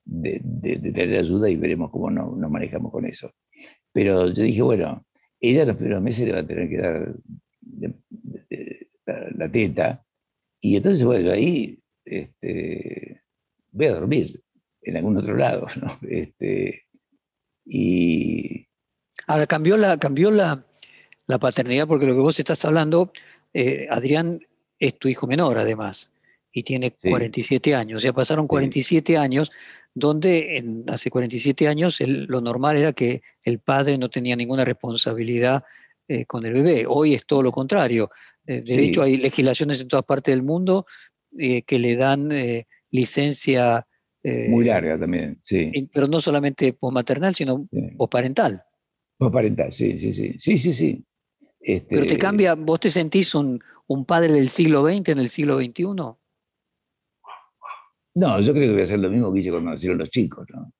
de, ayuda y veremos cómo nos, manejamos con eso. Pero yo dije, bueno, ella los primeros meses le va a tener que dar la, teta, y entonces, bueno, ahí este, voy a dormir en algún otro lado, ¿no? Este, y... Ahora, cambió la, cambió la, la paternidad, porque lo que vos estás hablando, eh, Adrián es tu hijo menor además, y tiene 47 años, o sea, pasaron 47 años donde en, hace 47 años lo normal era que el padre no tenía ninguna responsabilidad eh, con el bebé. Hoy es todo lo contrario. Eh, de hecho, hay legislaciones en todas partes del mundo que le dan licencia muy eh, larga también, sí. Pero no solamente maternal sino o parental parental sí, sí, sí. Sí, sí, sí. Este... Pero te cambia, ¿vos te sentís un, padre del siglo XX en el siglo XXI? No, yo creo que voy a hacer lo mismo que hice cuando nacieron los chicos, ¿no?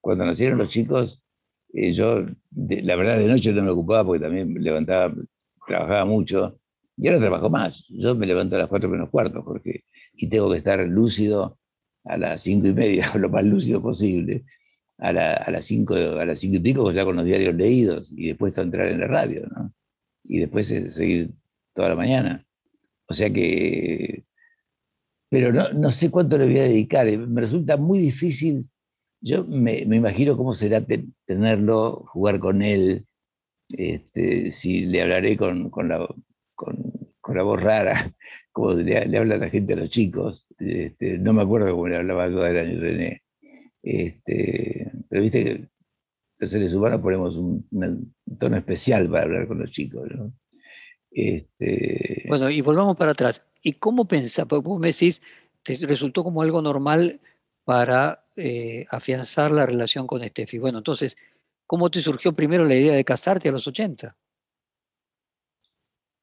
Cuando nacieron los chicos, eh, yo, la verdad, de noche no me ocupaba porque también levantaba, trabajaba mucho, y ahora trabajo más. Yo me levanto a las cuatro menos cuarto porque, y tengo que estar lúcido a las cinco y media, lo más lúcido posible, a, las cinco, a las cinco y pico ya con los diarios leídos y después entrar en la radio, ¿no? Y después seguir toda la mañana. O sea que, pero no, no sé cuánto le voy a dedicar, eh, me resulta muy difícil, yo me, me imagino cómo será tenerlo, jugar con él, este, si le hablaré con, con, la, con, con la voz rara, como le, habla la gente a los chicos. Este, no me acuerdo cómo le hablaba yo a y René. Este, pero viste que los seres humanos ponemos un, tono especial para hablar con los chicos. Este, bueno, y volvamos para atrás. ¿Y cómo pensás? Porque vos me decís, te resultó como algo normal para eh, afianzar la relación con Steffi. Bueno, entonces, ¿cómo te surgió primero la idea de casarte a los 80?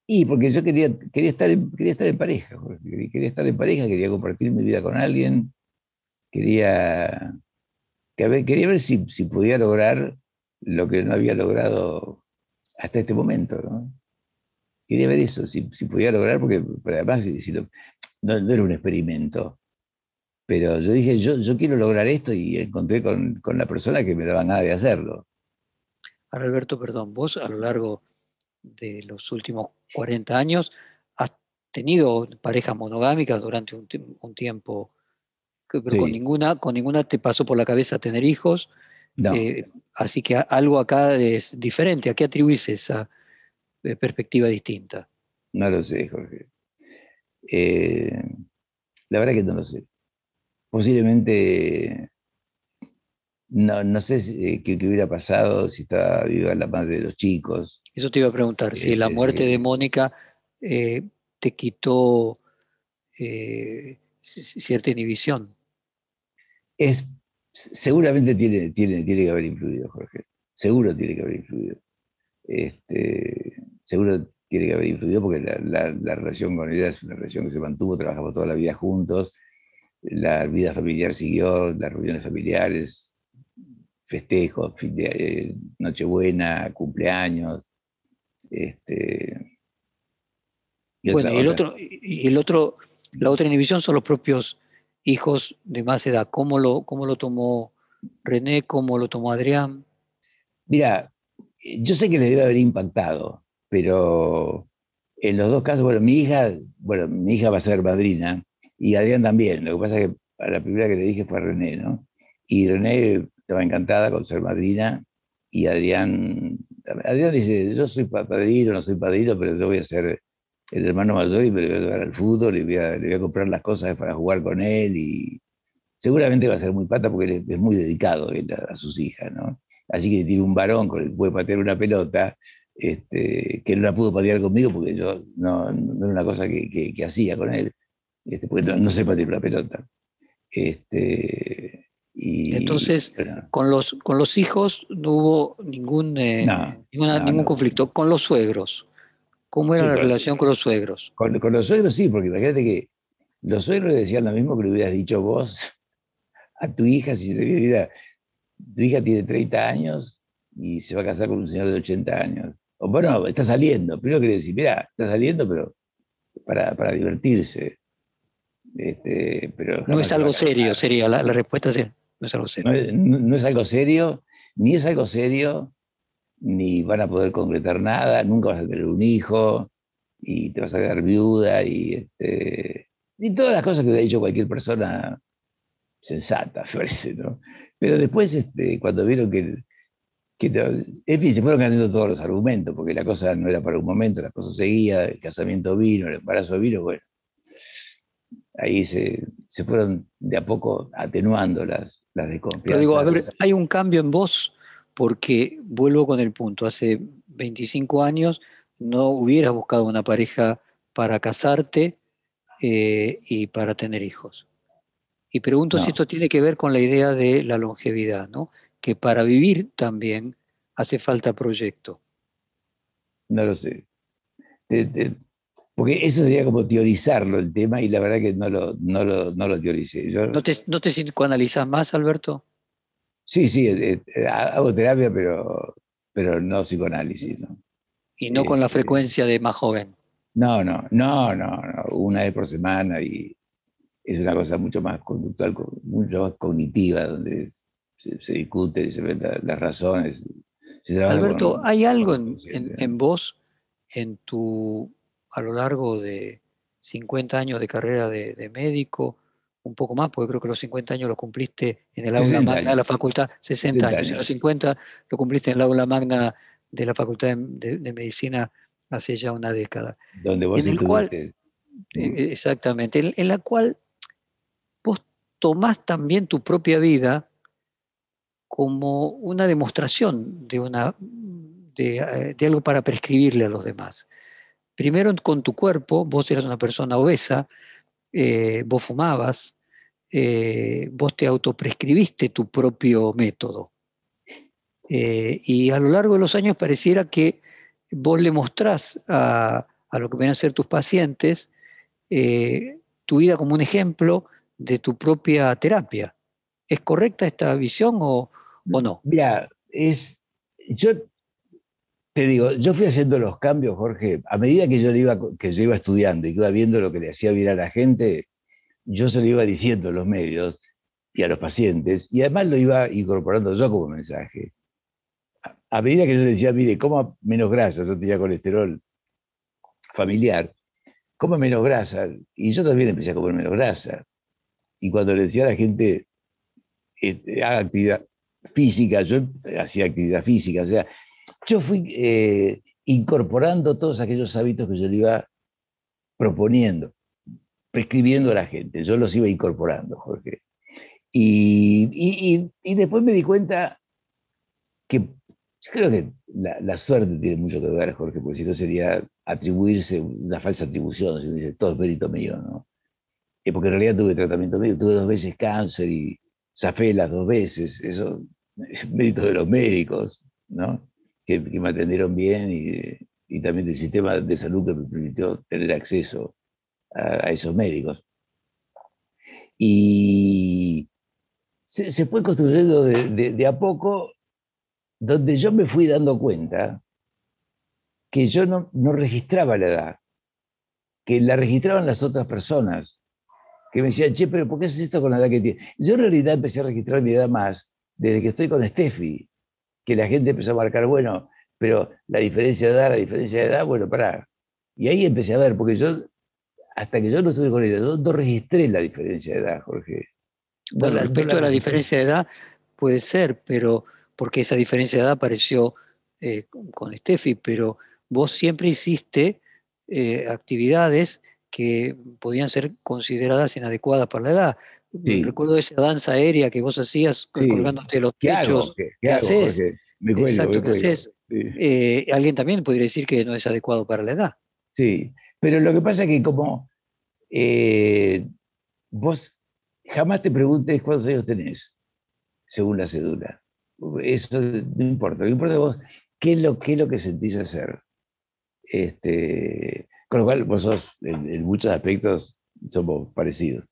Y porque yo quería, quería, estar, en, quería estar en pareja, quería estar en pareja, quería compartir mi vida con alguien, quería, quería ver si, si podía lograr lo que no había logrado hasta este momento. ¿no? Quería ver eso, si, si podía lograr, porque además si no, no, era un experimento. Pero yo dije, yo, yo quiero lograr esto y encontré con, con la persona que me daba ganas de hacerlo. Ahora, Alberto, perdón, vos a lo largo de los últimos 40 años, has tenido parejas monogámicas durante un, tiempo, pero con, ninguna, con ninguna te pasó por la cabeza tener hijos. Eh, así que algo acá es diferente. ¿A qué atribuís esa perspectiva distinta? No lo sé, Jorge. Eh, la verdad que no lo sé. Posiblemente no, no sé eh, qué, hubiera pasado si estaba viva la madre de los chicos. Eso te iba a preguntar, si la muerte de Mónica eh, te quitó eh, cierta inhibición. Es, seguramente tiene, tiene, tiene que haber influido, Jorge. Seguro tiene que haber influido. Este, seguro tiene que haber influido porque la, la, relación con ella es una relación que se mantuvo, trabajamos toda la vida juntos, la vida familiar siguió, las reuniones familiares, festejos, eh, Nochebuena, cumpleaños. Este, bueno, y el, otro, y el otro, la otra inhibición son los propios hijos de más edad. ¿Cómo lo, cómo lo tomó René? ¿Cómo lo tomó Adrián? Mira, yo sé que le debe haber impactado, pero en los dos casos, bueno, mi hija, bueno, mi hija va a ser madrina y Adrián también. Lo que pasa es que a la primera que le dije fue a René, ¿no? Y René estaba encantada con ser madrina, y Adrián, Adrián dice, yo soy padrino, no soy padrino, pero yo voy a ser el hermano mayor y me voy a llevar al fútbol y voy a, le voy a comprar las cosas para jugar con él y seguramente va a ser muy pata porque es muy dedicado a, sus hijas, ¿no? Así que tiene un varón con el que puede patear una pelota, este, que no la pudo patear conmigo porque yo no, no era una cosa que, que, hacía con él, este, porque no, no sé patear una pelota. Este, entonces, con, los, con los hijos no hubo ningún, eh, ningún conflicto. Con los suegros, ¿cómo era la relación con los suegros? Con, los suegros sí, porque imagínate que los suegros le decían lo mismo que le hubieras dicho vos a tu hija si te vida. Tu hija tiene 30 años, y se va a casar con un señor de 80 años. O bueno, está saliendo. Primero quiere decir, mira, está saliendo, pero para, para divertirse. Este, pero no es algo serio, sería la, respuesta es no es algo serio. No es, algo serio, ni es algo serio, ni van a poder concretar nada, nunca vas a tener un hijo, y te vas a quedar viuda, y, este, y todas las cosas que te ha dicho cualquier persona sensata, parece, ¿no? Pero después, este, cuando vieron que, que en fin, se fueron haciendo todos los argumentos, porque la cosa no era para un momento, la cosa seguía, el casamiento vino, el embarazo vino, bueno, ahí se, se fueron de a poco atenuando las, las desconfianzas. Pero digo, a ver, hay un cambio en vos, porque vuelvo con el punto, hace 25 años no hubieras buscado una pareja para casarte eh, y para tener hijos. Y pregunto si esto tiene que ver con la idea de la longevidad, ¿no? Que para vivir también hace falta proyecto. No lo sé. porque eso sería como teorizarlo el tema y la verdad que no lo, no lo, no lo teoricé. ¿No, te, ¿No te psicoanalizas más, Alberto? Sí, sí, eh, eh, hago terapia, pero, pero no psicoanálisis. ¿no? Y no con la este, frecuencia de más joven. No, no, no, no, no, una vez por semana y es una cosa mucho más conductual, mucho más cognitiva, donde se, discute y se ven las razones. Alberto, ¿hay algo en, vos, en tu, a lo largo de 50 años de carrera de, médico, un poco más, porque creo que los 50 años los cumpliste en el aula magna de la facultad, 60, años, y los 50 lo cumpliste en el aula magna de la facultad de, medicina hace ya una década. Donde vos en el cual, e, Exactamente, en la cual tomás también tu propia vida como una demostración de, una, de, algo para prescribirle a los demás. Primero con tu cuerpo, vos eras una persona obesa, eh, vos fumabas, eh, vos te autoprescribiste tu propio método. Eh, y a lo largo de los años pareciera que vos le mostrás a, a lo que vienen a ser tus pacientes tu vida como un ejemplo de tu propia terapia. ¿Es correcta esta visión o, no? Mira, es, yo te digo, yo fui haciendo los cambios, Jorge, a medida que yo, iba, que yo iba estudiando y que iba viendo lo que le hacía bien a la gente, yo se lo iba diciendo a los medios y a los pacientes, y además lo iba incorporando yo como mensaje. A, medida que yo decía, mire, coma menos grasa, yo tenía colesterol familiar, coma menos grasa, y yo también empecé a comer menos grasa y cuando le decía a la gente, este, haga actividad física, yo hacía actividad física, o sea, yo fui eh, incorporando todos aquellos hábitos que yo le iba proponiendo, prescribiendo a la gente, yo los iba incorporando, Jorge. Y, y, después me di cuenta que creo que la, la, suerte tiene mucho que ver, Jorge, porque si no sería atribuirse una falsa atribución, si uno dice todo es mérito mío, ¿no? Porque en realidad tuve tratamiento médico, tuve dos veces cáncer y zafé las dos veces, eso es mérito de los médicos, ¿no? Que, me atendieron bien y, también del sistema de salud que me permitió tener acceso a, esos médicos. Y se, fue construyendo de, a poco, donde yo me fui dando cuenta que yo no, no registraba la edad, que la registraban las otras personas que me decían, che, pero ¿por qué haces esto con la edad que tienes? Yo en realidad empecé a registrar mi edad más desde que estoy con Steffi, que la gente empezó a marcar, bueno, pero la diferencia de edad, la diferencia de edad, bueno, pará. Y ahí empecé a ver, porque yo, hasta que yo no estuve con ella, no, registré la diferencia de edad, Jorge. Bueno, respecto a la diferencia de edad, puede ser, pero porque esa diferencia de edad apareció eh, con Steffi, pero vos siempre hiciste eh, actividades que podían ser consideradas inadecuadas para la edad. Recuerdo esa danza aérea que vos hacías colgándote los techos. ¿Qué, haces? Exacto, ¿qué haces? Eh, alguien también podría decir que no es adecuado para la edad. Sí, pero lo que pasa es que como eh, vos jamás te preguntes cuántos años tenés, según la cédula. Eso no importa, lo importa vos qué es lo, qué es lo que sentís hacer. Este, con lo cual, vos en, muchos aspectos somos parecidos.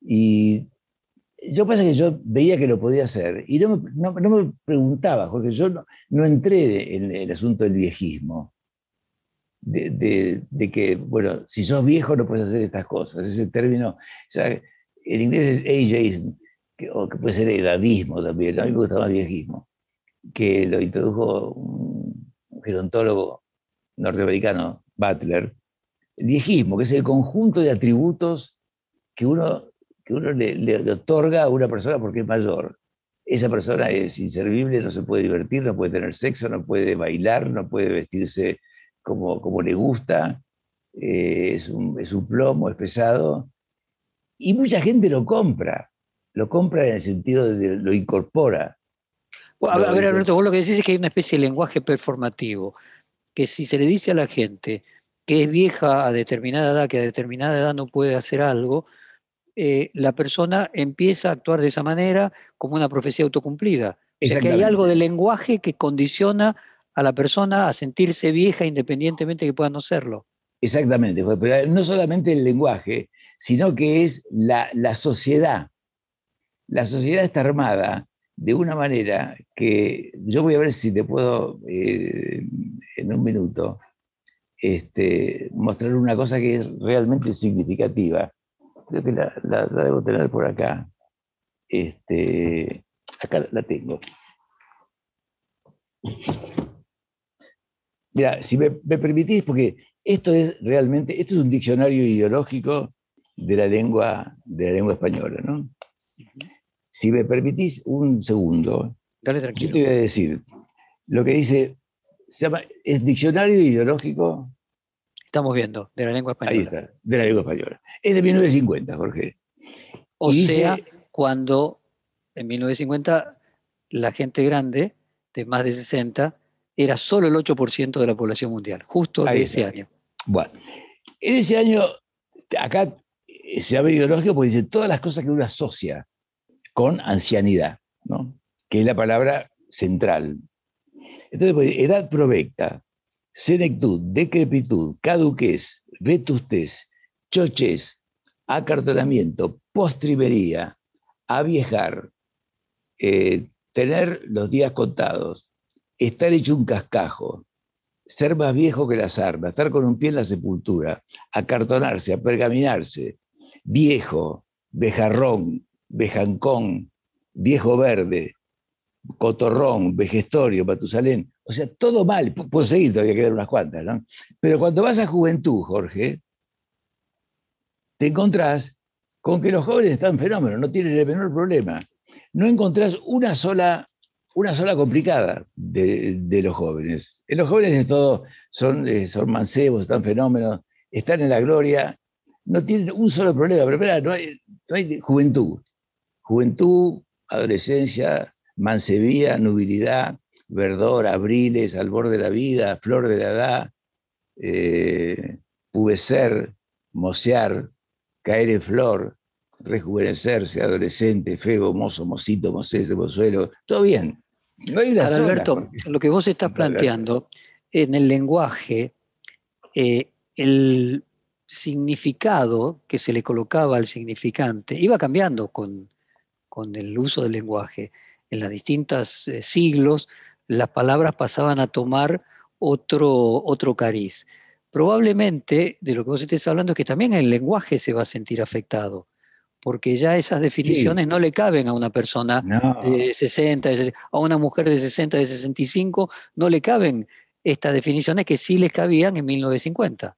Y yo pasa que yo veía que lo podía hacer y no me, preguntaba, porque yo no, entré en el asunto del viejismo. De, que, bueno, si sos viejo no puedes hacer estas cosas. Ese término, o sea, en inglés es ageism, que, o que puede ser edadismo también, a mí me gusta más viejismo, que lo introdujo un, gerontólogo norteamericano, Butler. Viejismo, que es el conjunto de atributos que uno que uno le, otorga a una persona porque es mayor. Esa persona es inservible, no se puede divertir, no puede tener sexo, no puede bailar, no puede vestirse como, como le gusta, eh, es, un, es un plomo, es pesado. Y mucha gente lo compra, lo compra en el sentido de lo incorpora. a, ver, Alberto, vos lo que decís es que hay una especie de lenguaje performativo, que si se le dice a la gente que es vieja a determinada edad, que a determinada edad no puede hacer algo, eh, la persona empieza a actuar de esa manera como una profecía autocumplida. O sea que hay algo del lenguaje que condiciona a la persona a sentirse vieja independientemente que pueda no serlo. Exactamente, pero no solamente el lenguaje, sino que es la, sociedad. La sociedad está armada de una manera que yo voy a ver si te puedo eh, en un minuto este, mostrar una cosa que es realmente significativa creo que la, debo tener por acá. Este, acá la tengo. Mira, si me, permitís, porque esto es realmente, esto es un diccionario ideológico de la lengua, de la lengua española, ¿no? Si me permitís un segundo, yo te voy a decir, lo que dice, se llama, es diccionario ideológico estamos viendo, de la lengua española. Ahí está, de la lengua española. Es de 1950, Jorge. O sea, cuando en 1950 la gente grande, de más de 60, era solo el 8% de la población mundial, justo de ese año. Bueno, en ese año, acá se ha ideológico porque dice todas las cosas que uno asocia con ancianidad, ¿no? que es la palabra central. Entonces, pues, edad provecta, senectud, decrepitud, caduquez, vetustez, chochez, acartonamiento, postrimería, aviejar, eh, tener los días contados, estar hecho un cascajo, ser más viejo que las armas, estar con un pie en la sepultura, acartonarse, apergaminarse, viejo, bejarrón, bejancón, viejo verde, cotorrón, vejestorio, Matusalén, o sea, todo mal, puedo seguir, todavía quedan unas cuantas, ¿no? Pero cuando vas a juventud, Jorge, te encontrás con que los jóvenes están fenómenos, no tienen el menor problema. No encontrás una sola, una sola complicada de, los jóvenes. En los jóvenes de todo son, eh, son mancebos, están fenómenos, están en la gloria, no tienen un solo problema, pero no hay, no hay juventud. Juventud, adolescencia, mancebía, nubilidad, verdor, abriles, al borde de la vida, flor de la edad, eh, pubecer, mocear, caer en flor, rejuvenecerse, adolescente, feo, mozo, mocito, mocese, mozuelo, todo bien. No hay una Alberto, lo que vos estás planteando en el lenguaje, eh, el significado que se le colocaba al significante iba cambiando con, con el uso del lenguaje. En los distintos eh, siglos las palabras pasaban a tomar otro, otro cariz. Probablemente de lo que vos estés hablando es que también el lenguaje se va a sentir afectado, porque ya esas definiciones no le caben a una persona de 60, a una mujer de 60, de 65, no le caben estas definiciones que sí les cabían en 1950.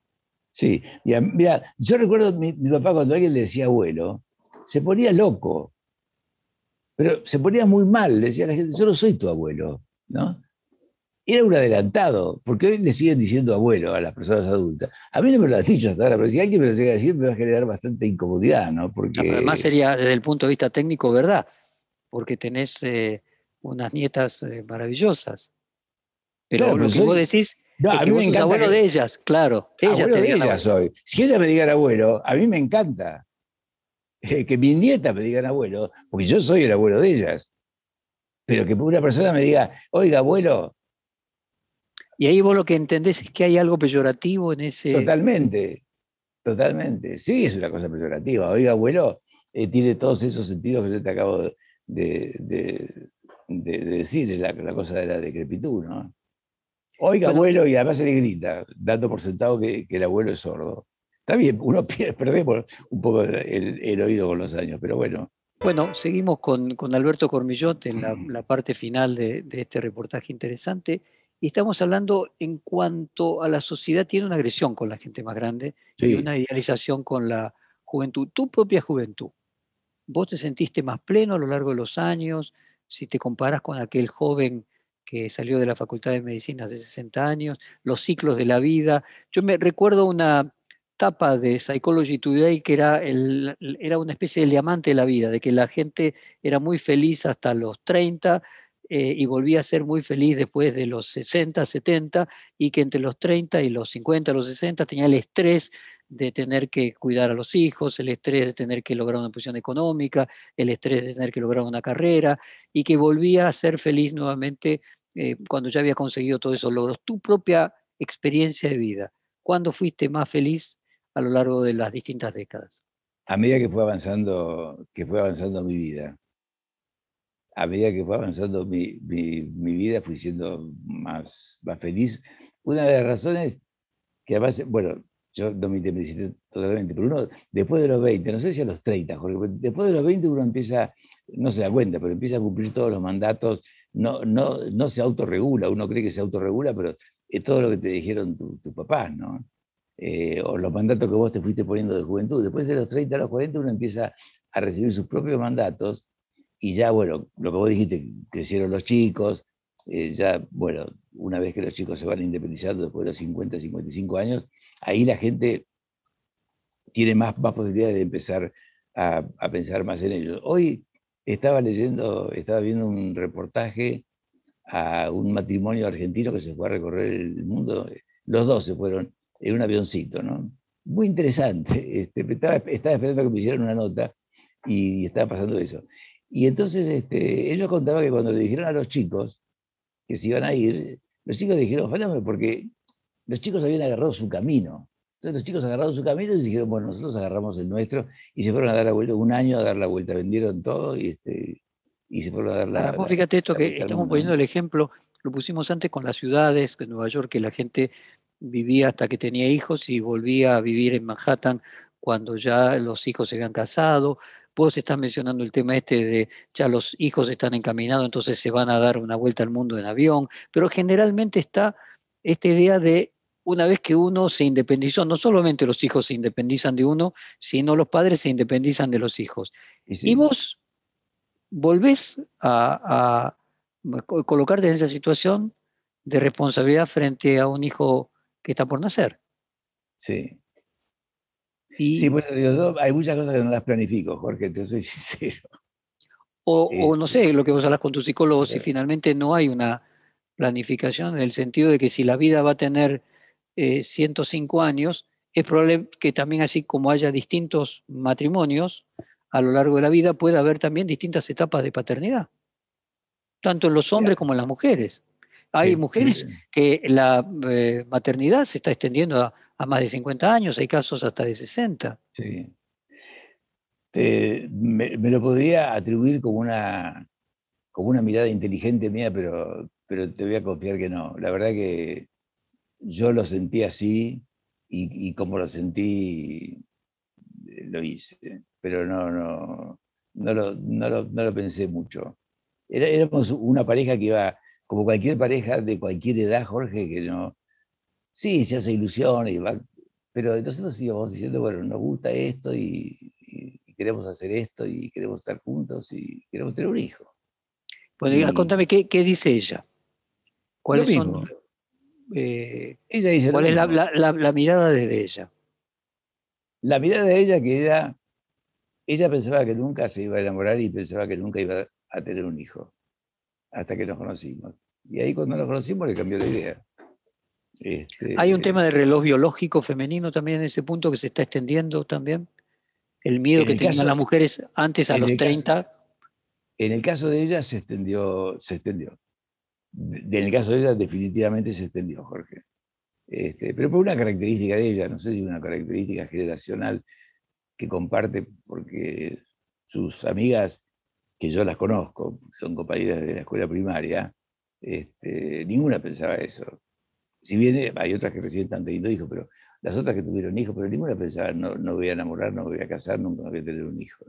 Sí, mira, yo recuerdo mi, mi papá cuando alguien le decía abuelo, se ponía loco, pero se ponía muy mal, le decía a la gente, yo no soy tu abuelo, ¿no? Era un adelantado, porque hoy le siguen diciendo abuelo a las personas adultas. A mí no me lo has dicho hasta ahora, pero si alguien me lo llega a decir, me va a generar bastante incomodidad, ¿no? Porque... además sería desde el punto de vista técnico verdad, porque tenés eh, unas nietas eh, maravillosas. Pero lo que vos decís no, es que vos sos abuelo de ellas, claro. Ellas te de ellas soy. Si ellas me digan abuelo, a mí me encanta. que mis nietas me digan abuelo, porque yo soy el abuelo de ellas. Pero que una persona me diga, oiga, abuelo. Y ahí vos lo que entendés es que hay algo peyorativo en ese. Totalmente, totalmente. Sí, es una cosa peyorativa. Oiga, abuelo, eh, tiene todos esos sentidos que yo te acabo de, decir, la, la, cosa de la decrepitud, ¿no? Oiga, abuelo, y además se le grita, dando por sentado que, el abuelo es sordo. Está bien, uno pierde, perdemos un poco el, oído con los años, pero bueno. Bueno, seguimos con, Alberto Cormillot en la, parte final de, este reportaje interesante. Y estamos hablando en cuanto a la sociedad, tiene una agresión con la gente más grande y una idealización con la juventud, tu propia juventud. ¿Vos te sentiste más pleno a lo largo de los años? Si te comparas con aquel joven que salió de la Facultad de Medicina hace 60 años, los ciclos de la vida. Yo me recuerdo una tapa de Psychology Today que era, el, era una especie de diamante de la vida, de que la gente era muy feliz hasta los 30 eh, y volvía a ser muy feliz después de los 60, 70 y que entre los 30 y los 50, los 60 tenía el estrés de tener que cuidar a los hijos, el estrés de tener que lograr una posición económica, el estrés de tener que lograr una carrera, y que volvía a ser feliz nuevamente eh, cuando ya había conseguido todos esos logros. Tu propia experiencia de vida, ¿cuándo fuiste más feliz a lo largo de las distintas décadas? A medida que fue avanzando, que fue avanzando mi vida, a medida que fue avanzando mi, mi vida, fui siendo más, más feliz. Una de las razones que además, bueno, yo no me independicé totalmente, pero uno, después de los 20, no sé si a los 30, Jorge, después de los 20 uno empieza, no se da cuenta, pero empieza a cumplir todos los mandatos, no, no, no se autorregula, uno cree que se autorregula, pero es todo lo que te dijeron tus tu papás, ¿no? Eh, o los mandatos que vos te fuiste poniendo de juventud. Después de los 30 a los 40 uno empieza a recibir sus propios mandatos y ya, bueno, lo que vos dijiste, crecieron los chicos, eh, ya, bueno, una vez que los chicos se van independizando después de los 50, 55 años, ahí la gente tiene más, más posibilidades de empezar a, pensar más en ellos. Hoy estaba leyendo, estaba viendo un reportaje a un matrimonio argentino que se fue a recorrer el mundo. Los dos se fueron en un avioncito, ¿no? Muy interesante. Este, estaba, esperando que me hicieran una nota y estaba pasando eso. Y entonces este, ellos contaban que cuando le dijeron a los chicos que se iban a ir, los chicos dijeron, fenómeno, porque los chicos habían agarrado su camino. Entonces los chicos agarraron su camino y dijeron, bueno, nosotros agarramos el nuestro y se fueron a dar la vuelta, un año a dar la vuelta, vendieron todo y, este, y se fueron a dar la, vuelta. fíjate esto que estamos poniendo el ejemplo, lo pusimos antes con las ciudades, en Nueva York, que la gente vivía hasta que tenía hijos y volvía a vivir en Manhattan cuando ya los hijos se habían casado. Vos estás mencionando el tema este de ya los hijos están encaminados, entonces se van a dar una vuelta al mundo en avión, pero generalmente está esta idea de una vez que uno se independizó, no solamente los hijos se independizan de uno, sino los padres se independizan de los hijos. Y, vos volvés a, colocarte en esa situación de responsabilidad frente a un hijo que está por nacer. Sí. sí, pues hay muchas cosas que no las planifico, Jorge, te soy sincero. O, no sé, lo que vos hablas con tu psicólogo, si finalmente no hay una planificación en el sentido de que si la vida va a tener 105 eh, años, es probable que también así como haya distintos matrimonios a lo largo de la vida, pueda haber también distintas etapas de paternidad, tanto en los hombres como en las mujeres. Hay mujeres que la eh, maternidad se está extendiendo a, más de 50 años, hay casos hasta de 60. Sí. me, lo podría atribuir como una, como una mirada inteligente mía, pero, pero te voy a confiar que no. La verdad que yo lo sentí así y, como lo sentí, eh, lo hice, pero no, no, no, lo, no, lo, pensé mucho. Era, éramos una pareja que iba, como cualquier pareja de cualquier edad, Jorge, que no, sí, se hace ilusión, y va, pero nosotros íbamos diciendo, bueno, nos gusta esto y, queremos hacer esto y queremos estar juntos y queremos tener un hijo. Bueno, contame, ¿qué, ¿qué, dice ella? ¿Cuáles son eh, ¿Cuál es la, mirada de ella? La mirada de ella que era, ella pensaba que nunca se iba a enamorar y pensaba que nunca iba a tener un hijo, hasta que nos conocimos. Y ahí cuando nos conocimos le cambió la idea. Este, Hay un tema de reloj biológico femenino también en ese punto que se está extendiendo también. El miedo que tenían las mujeres antes a los 30. en el caso de ella se extendió, se extendió en el caso de ella definitivamente se extendió, Jorge. Este, pero por una característica de ella, no sé si una característica generacional que comparte, porque sus amigas, que yo las conozco, son compañeras de la escuela primaria, este, ninguna pensaba eso. Si bien hay otras que recién están teniendo hijos, pero las otras que tuvieron hijos, pero ninguna pensaba, no, no voy a enamorar, no voy a casar, nunca voy a tener un hijo.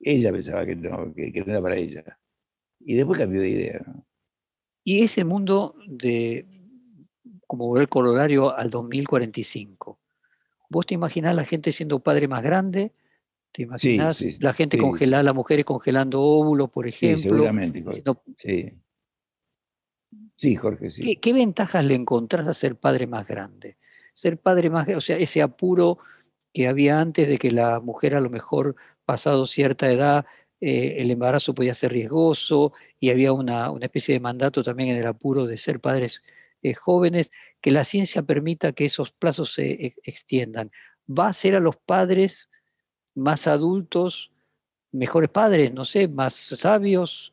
Ella pensaba que no, que, no era para ella. Y después cambió de idea. Y ese mundo de, como ver corolario al 2045, ¿vos te imaginás la gente siendo padre más grande? ¿Te imaginas la gente congelada, las mujeres congelando óvulos, por ejemplo? Sí, seguramente. sí. Sí, Jorge, sí. ¿Qué, ventajas le encontrás a ser padre más grande? Ser padre más, o sea, ese apuro que había antes de que la mujer a lo mejor pasado cierta edad eh, el embarazo podía ser riesgoso y había una, especie de mandato también en el apuro de ser padres eh, jóvenes, que la ciencia permita que esos plazos se e, extiendan. ¿Va a ser a los padres más adultos, mejores padres, no sé, más sabios?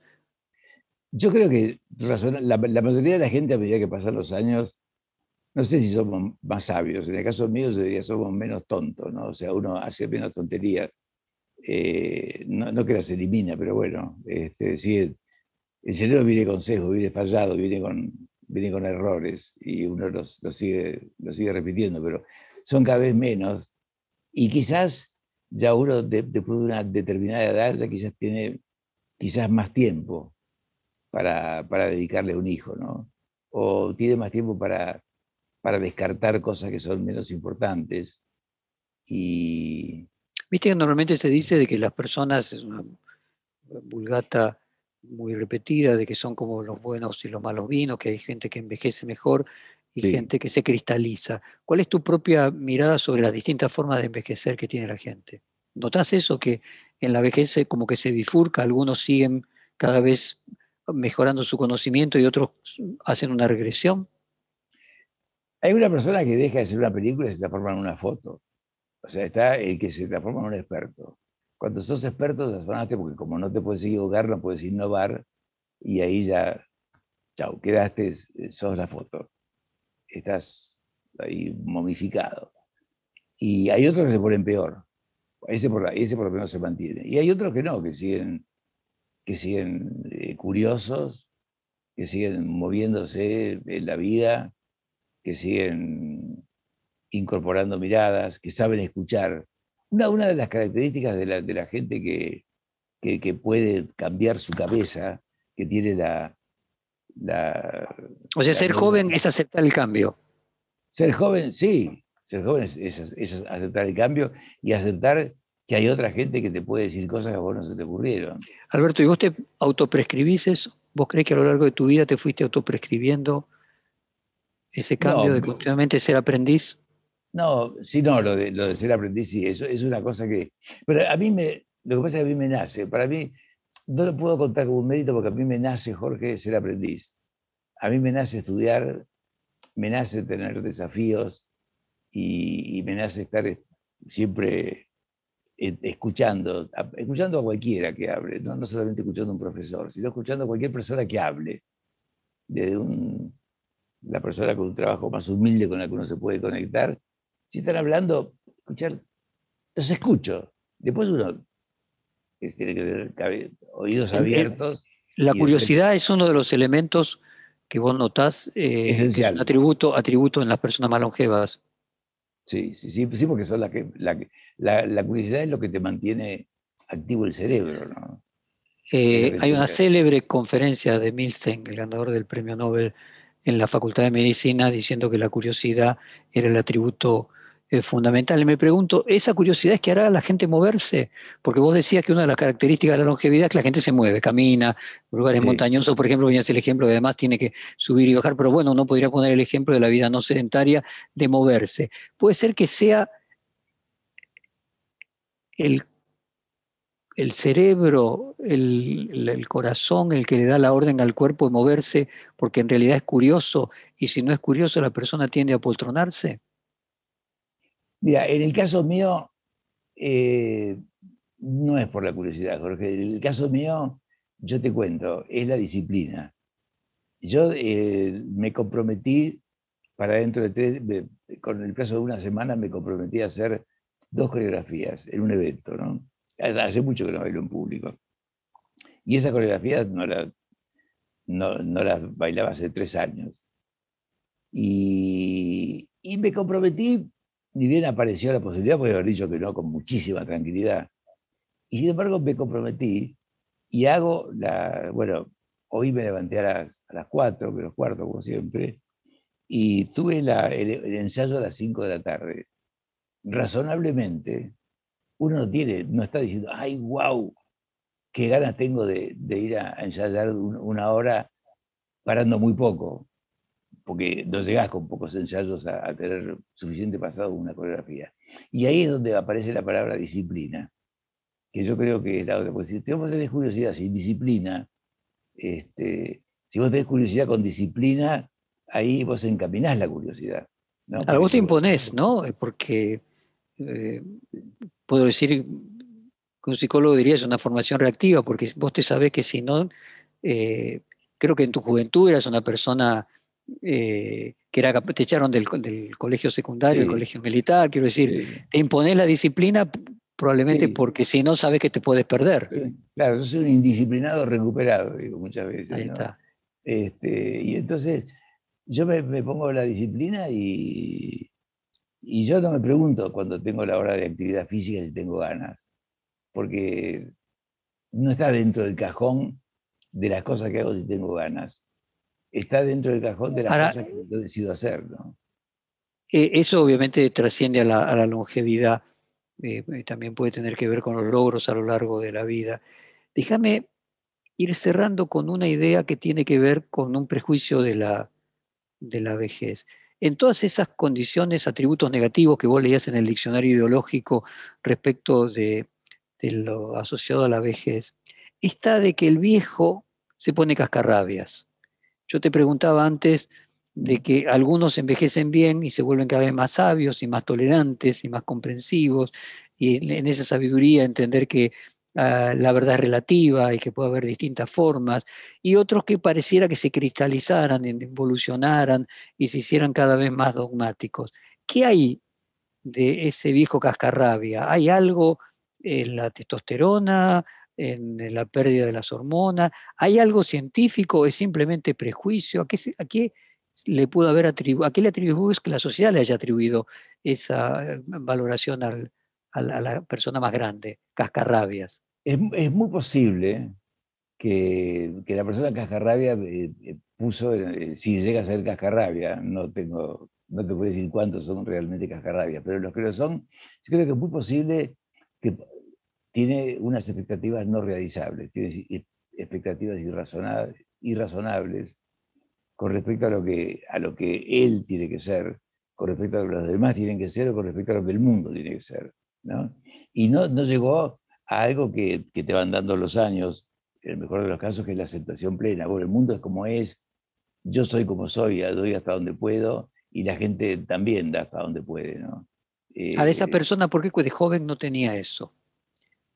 Yo creo que la, mayoría de la gente a medida que pasan los años, no sé si somos más sabios, en el caso mío yo diría somos menos tontos, ¿no? O sea, uno hace menos tonterías. Eh, no, que las elimina, pero bueno, este, sigue, el cerebro viene con sesgo, viene fallado, viene con, viene con errores y uno los, sigue, sigue repitiendo, pero son cada vez menos. Y quizás ya uno después de una determinada edad ya quizás tiene quizás más tiempo para, dedicarle a un hijo, ¿no? O tiene más tiempo para, para descartar cosas que son menos importantes. Y... Viste que normalmente se dice de que las personas, es una vulgata muy repetida, de que son como los buenos y los malos vinos, que hay gente que envejece mejor y gente que se cristaliza. ¿Cuál es tu propia mirada sobre las distintas formas de envejecer que tiene la gente? ¿Notas eso que en la vejez como que se bifurca, algunos siguen cada vez mejorando su conocimiento y otros hacen una regresión? Hay una persona que deja de ser una película y se transforma en una foto. O sea, está el que se transforma en un experto. Cuando sos experto, te transformaste porque como no te puedes equivocar, no puedes innovar y ahí ya, chao, quedaste, sos la foto. Estás ahí momificado. Y hay otros que se ponen peor. Ese por, ese por lo menos se mantiene. Y hay otros que no, que siguen que siguen eh, curiosos, que siguen moviéndose en la vida, que siguen incorporando miradas, que saben escuchar. Una, una de las características de la, de la gente que, que, puede cambiar su cabeza, que tiene la... la o sea, ser joven es aceptar el cambio. Ser joven, sí. Ser joven es, es aceptar el cambio y aceptar que hay otra gente que te puede decir cosas que a vos no se te ocurrieron. Alberto, ¿y vos te autoprescribís eso? ¿Vos crees que a lo largo de tu vida te fuiste autoprescribiendo ese cambio de continuamente ser aprendiz? No, sí, no, lo de, lo de ser aprendiz, sí, eso es una cosa que... Pero a mí me, lo que pasa es que a mí me nace, para mí, no lo puedo contar como un mérito porque a mí me nace, Jorge, ser aprendiz. A mí me nace estudiar, me nace tener desafíos y, y me nace estar siempre eh, escuchando, escuchando a cualquiera que hable, ¿no? no solamente escuchando a un profesor, sino escuchando a cualquier persona que hable, desde un, la persona con un trabajo más humilde con la que uno se puede conectar. Si están hablando, escuchar, los escucho. Después uno tiene que tener oídos abiertos. La curiosidad es uno de los elementos que vos notás, eh, Esencial. atributo, atributo en las personas más longevas. Sí, sí, sí, sí, porque son la que, la, curiosidad es lo que te mantiene activo el cerebro, ¿no? Eh, hay una célebre conferencia de Milstein, el ganador del premio Nobel en la Facultad de Medicina, diciendo que la curiosidad era el atributo fundamental. Y me pregunto, ¿esa curiosidad es que hará a la gente moverse? Porque vos decías que una de las características de la longevidad es que la gente se mueve, camina, lugares montañosos, por ejemplo, venías el ejemplo, que además tiene que subir y bajar, pero bueno, uno podría poner el ejemplo de la vida no sedentaria de moverse. Puede ser que sea el, el cerebro, el, el corazón, el que le da la orden al cuerpo de moverse, porque en realidad es curioso, y si no es curioso, la persona tiende a poltronarse. Mira, en el caso mío, eh, no es por la curiosidad, Jorge. En el caso mío, yo te cuento, es la disciplina. Yo eh, me comprometí para dentro de tres, con el plazo de una semana me comprometí a hacer dos coreografías en un evento, ¿no? Hace mucho que no bailo en público. Y esa coreografía no la, no, la bailaba hace tres años. Y, y me comprometí, ni bien apareció la posibilidad, podría haber dicho que no con muchísima tranquilidad. Y sin embargo me comprometí y hago la, bueno, hoy me levanté a las, a las 4, menos como siempre, y tuve el, ensayo a las 5 de la tarde. Razonablemente, uno no tiene, no está diciendo, ay, wow, qué ganas tengo de, ir a, ensayar una hora parando muy poco, porque no llegás con pocos ensayos a, a tener suficiente pasado una coreografía. Y ahí es donde aparece la palabra disciplina, que yo creo que es la otra, porque si vos tenés curiosidad sin disciplina, este, si vos tenés curiosidad con disciplina, ahí vos encaminás la curiosidad. ¿no? A vos te imponés, ¿no? Porque eh, puedo decir que un psicólogo diría es una formación reactiva, porque vos te sabés que si no, eh, creo que en tu juventud eras una persona eh, que era, te echaron del, colegio secundario, del colegio militar, quiero decir, te imponés la disciplina probablemente porque si no sabes que te puedes perder. Claro, yo soy un indisciplinado recuperado, digo muchas veces. Ahí está. Este, y entonces yo me, pongo la disciplina y, y yo no me pregunto cuando tengo la hora de actividad física si tengo ganas, porque no está dentro del cajón de las cosas que hago si tengo ganas. Está dentro del cajón de las cosas que yo decido hacer. ¿no? Eh, eso obviamente trasciende a la, a la longevidad, eh, eh, también puede tener que ver con los logros a lo largo de la vida. Déjame ir cerrando con una idea que tiene que ver con un prejuicio de la, de la vejez. En todas esas condiciones, atributos negativos que vos leías en el diccionario ideológico respecto de, lo asociado a la vejez, está de que el viejo se pone cascarrabias. Yo te preguntaba antes de que algunos envejecen bien y se vuelven cada vez más sabios y más tolerantes y más comprensivos, y en esa sabiduría entender que Ah, la verdad es relativa y que puede haber distintas formas, y otros que pareciera que se cristalizaran, evolucionaran y se hicieran cada vez más dogmáticos. ¿Qué hay de ese viejo cascarrabia? ¿Hay algo en la testosterona, en la pérdida de las hormonas? ¿Hay algo científico o es simplemente prejuicio? ¿A qué, le pudo haber atribuido, a qué le atribuyes que la sociedad le haya atribuido esa eh, valoración al, a la persona más grande, cascarrabias? Es, muy posible que, la persona cascarrabia eh, eh, puso, si llega a ser cascarrabia, no tengo, no te puedo decir cuántos son realmente cascarrabias, pero los que lo son, yo creo que es muy posible que tiene unas expectativas no realizables, tiene expectativas irrazonables, irrazonables con respecto a lo, que, a lo que él tiene que ser, con respecto a lo que los demás tienen que ser o con respecto a lo que el mundo tiene que ser. ¿no? Y no, no llegó algo que, te van dando los años, en el mejor de los casos, que es la aceptación plena. Bueno, el mundo es como es, yo soy como soy, doy hasta donde puedo, y la gente también da hasta donde puede. ¿no? a esa eh, persona, ¿por qué de joven no tenía eso?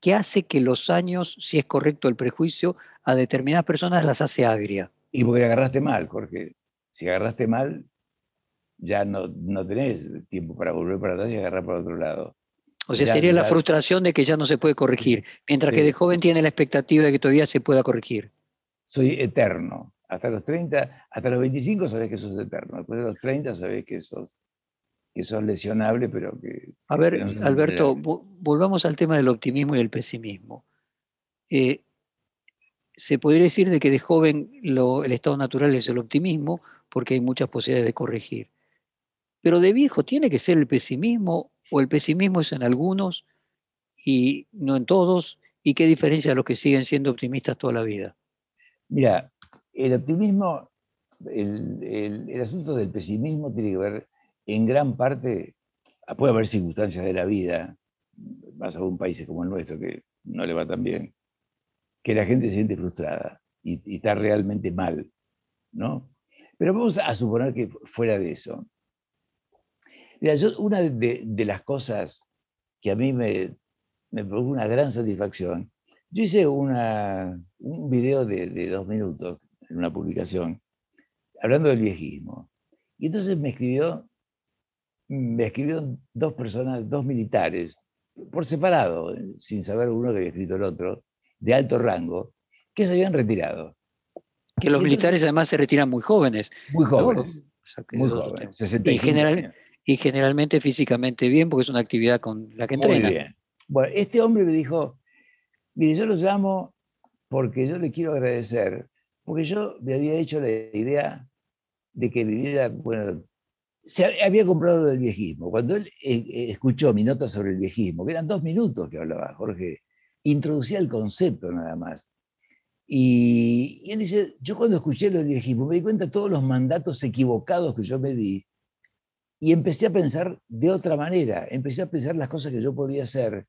¿Qué hace que los años, si es correcto el prejuicio, a determinadas personas las hace agria? Y porque agarraste mal, Jorge. Si agarraste mal, ya no, no tenés tiempo para volver para atrás y agarrar para otro lado. O sea, sería la frustración de que ya no se puede corregir, mientras que de joven tiene la expectativa de que todavía se pueda corregir. Soy eterno. Hasta los 30, hasta los 25 sabés que sos eterno. Después de los 30 sabés que sos, que sos lesionable, pero que... A ver, Alberto, volvamos al tema del optimismo y el pesimismo. Eh, se podría decir de que de joven el estado natural es el optimismo, porque hay muchas posibilidades de corregir. Pero de viejo tiene que ser el pesimismo o el pesimismo es en algunos y no en todos, y qué diferencia a los que siguen siendo optimistas toda la vida. Mira, el optimismo, el, asunto del pesimismo tiene que ver en gran parte, puede haber circunstancias de la vida, más a un país como el nuestro que no le va tan bien, que la gente se siente frustrada y, y está realmente mal, ¿no? Pero vamos a suponer que fuera de eso, una de, las cosas que a mí me, me produjo una gran satisfacción, yo hice una, un video de, dos minutos en una publicación hablando del viejismo. Y entonces me escribió, me escribieron dos personas, dos militares por separado, sin saber uno que había escrito el otro, de alto rango, que se habían retirado. Que los militares además se retiran muy jóvenes. Muy jóvenes. muy jóvenes. Y, generalmente físicamente bien, porque es una actividad con la que entrenan. Muy bien. Bueno, este hombre me dijo, mire, yo lo llamo porque yo le quiero agradecer, porque yo me había hecho la idea de que mi vida, bueno, se había comprado del viejismo. Cuando él eh, eh, escuchó mi nota sobre el viejismo, que eran dos minutos que hablaba Jorge, introducía el concepto nada más. Y, él dice, yo cuando escuché lo del viejismo me di cuenta de todos los mandatos equivocados que yo me di y empecé a pensar de otra manera, empecé a pensar las cosas que yo podía hacer.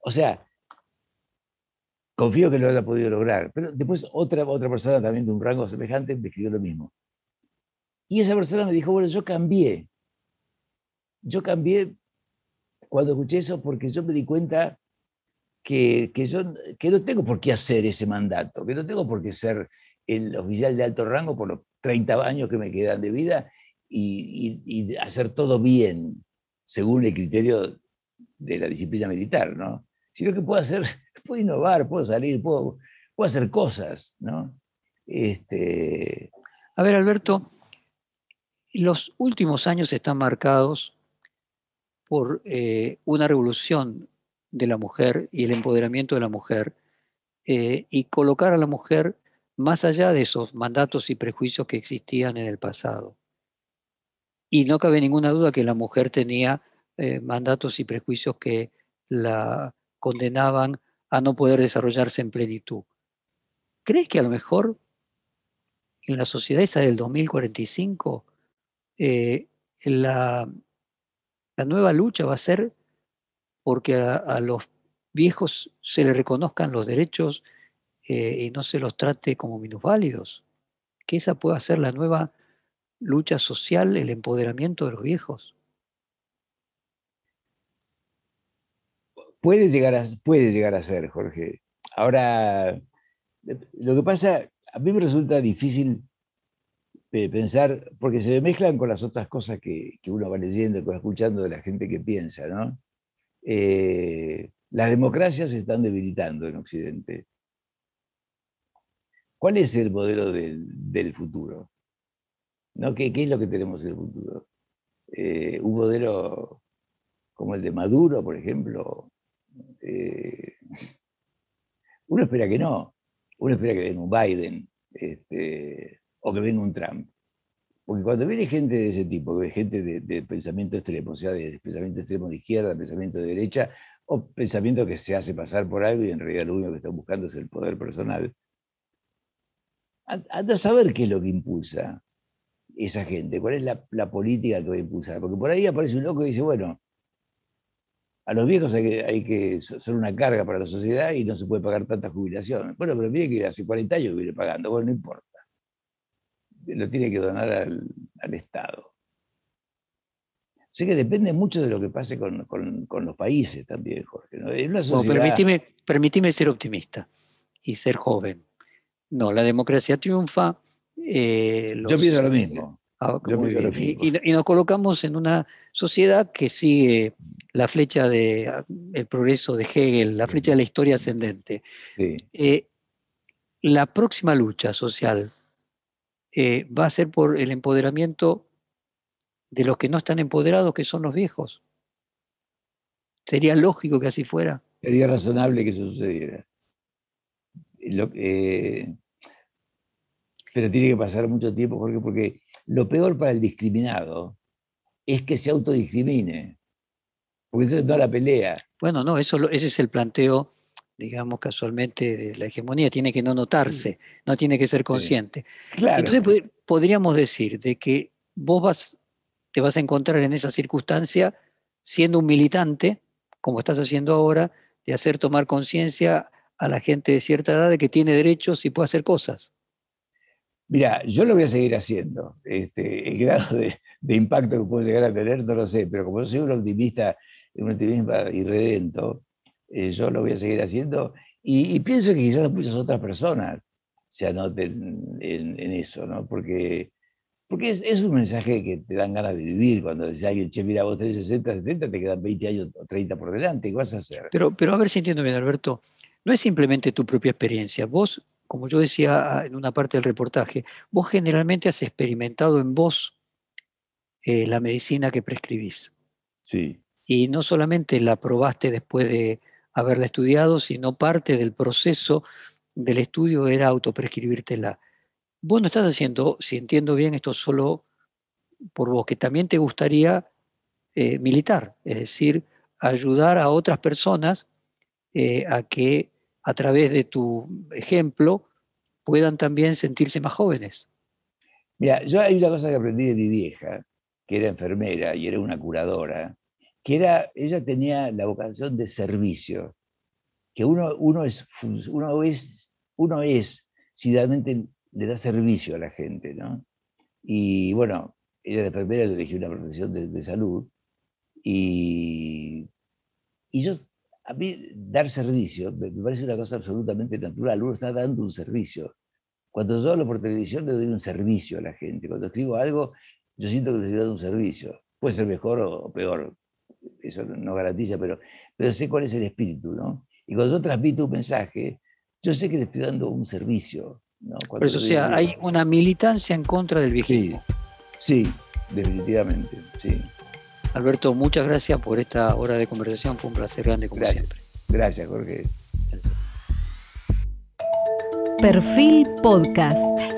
O sea, confío que lo haya podido lograr, pero después otra, otra persona también de un rango semejante me escribió lo mismo. Y esa persona me dijo, bueno, yo cambié. Yo cambié cuando escuché eso porque yo me di cuenta que, yo que no tengo por qué hacer ese mandato, que no tengo por qué ser el oficial de alto rango por los 30 años que me quedan de vida y, hacer todo bien según el criterio de la disciplina militar, ¿no? Sino que puedo hacer, puedo innovar, puedo salir, puedo, puedo hacer cosas, ¿no? Este... A ver, Alberto, los últimos años están marcados por eh, una revolución de la mujer y el empoderamiento de la mujer eh, y colocar a la mujer más allá de esos mandatos y prejuicios que existían en el pasado. Y no cabe ninguna duda que la mujer tenía eh, mandatos y prejuicios que la condenaban a no poder desarrollarse en plenitud. ¿Crees que a lo mejor en la sociedad esa del 2045 eh, la, la, nueva lucha va a ser porque a, los viejos se les reconozcan los derechos eh, y no se los trate como minusválidos. Que esa pueda ser la nueva lucha social, el empoderamiento de los viejos. Puede llegar puede llegar a ser, Jorge. Ahora, lo que pasa, a mí me resulta difícil pensar, porque se mezclan con las otras cosas que, uno va leyendo, que escuchando de la gente que piensa, ¿no? Eh, las democracias se están debilitando en Occidente. ¿Cuál es el modelo del, futuro? ¿Qué, es lo que tenemos en el futuro? Eh, un modelo como el de Maduro, por ejemplo. Eh, uno espera que no. Uno espera que venga un Biden. Este, o que venga un Trump. Porque cuando viene gente de ese tipo, que gente de, pensamiento extremo, o sea, de pensamiento extremo de izquierda, pensamiento de derecha, o pensamiento que se hace pasar por algo y en realidad lo único que están buscando es el poder personal, anda a saber qué es lo que impulsa esa gente, cuál es la, política que va a impulsar. Porque por ahí aparece un loco y dice, bueno, a los viejos hay que, hay que son una carga para la sociedad y no se puede pagar tanta jubilación. Bueno, pero mire que hace 40 años viene pagando, bueno, no importa lo tiene que donar al, Estado. Así que depende mucho de lo que pase con, los países también, Jorge. permitime, ser optimista y ser joven. No, la democracia triunfa. Eh, Yo pienso lo mismo. Ah, y, nos colocamos en una sociedad que sigue la flecha del el progreso de Hegel, la flecha de la historia ascendente. Eh, la próxima lucha social eh, va a ser por el empoderamiento de los que no están empoderados, que son los viejos. Sería lógico que así fuera. Sería razonable que eso sucediera. Eh, pero tiene que pasar mucho tiempo, porque, porque lo peor para el discriminado es que se autodiscrimine. Porque eso es toda la pelea. Bueno, no, eso, ese es el planteo digamos casualmente, de la hegemonía, tiene que no notarse, no tiene que ser consciente. Entonces podríamos decir de que vos vas, te vas a encontrar en esa circunstancia siendo un militante, como estás haciendo ahora, de hacer tomar conciencia a la gente de cierta edad de que tiene derechos y puede hacer cosas. Mira, yo lo voy a seguir haciendo. Este, el grado de, impacto que puedo llegar a tener no lo sé, pero como soy un optimista, un optimista irredento, eh, yo lo voy a seguir haciendo y, pienso que quizás muchas otras personas se anoten en, eso, ¿no? Porque Porque es, un mensaje que te dan ganas de vivir cuando decís, ay, che, mira, vos tenés 60, 70, te quedan 20 años o 30 por delante, ¿qué vas a hacer? Pero, pero a ver si entiendo bien, Alberto, no es simplemente tu propia experiencia. Vos, como yo decía en una parte del reportaje, vos generalmente has experimentado en vos eh, la medicina que prescribís. Sí. Y no solamente la probaste después de haberla estudiado, sino parte del proceso del estudio era autoprescribírtela. Vos no estás haciendo, si entiendo bien, esto solo por vos, que también te gustaría eh, militar, es decir, ayudar a otras personas eh, a que a través de tu ejemplo puedan también sentirse más jóvenes. Mira, yo hay una cosa que aprendí de mi vieja, que era enfermera y era una curadora, que era, ella tenía la vocación de servicio, que uno, uno, es, uno, es, uno es, si realmente le da servicio a la gente, ¿no? Y bueno, ella era enfermera, elegí una profesión de, salud, y, y yo, a mí dar servicio me, parece una cosa absolutamente natural, uno está dando un servicio. Cuando yo hablo por televisión le doy un servicio a la gente, cuando escribo algo yo siento que le estoy dando un servicio. Puede ser mejor o peor, eso no garantiza, pero, pero sé cuál es el espíritu, ¿no? Y cuando yo transmito un mensaje, yo sé que le estoy dando un servicio. ¿no? Por eso, o sea, hay una militancia en contra del viejismo. Sí, definitivamente, sí. Alberto, muchas gracias por esta hora de conversación, fue un placer grande como siempre. Gracias, Jorge. Perfil Podcast.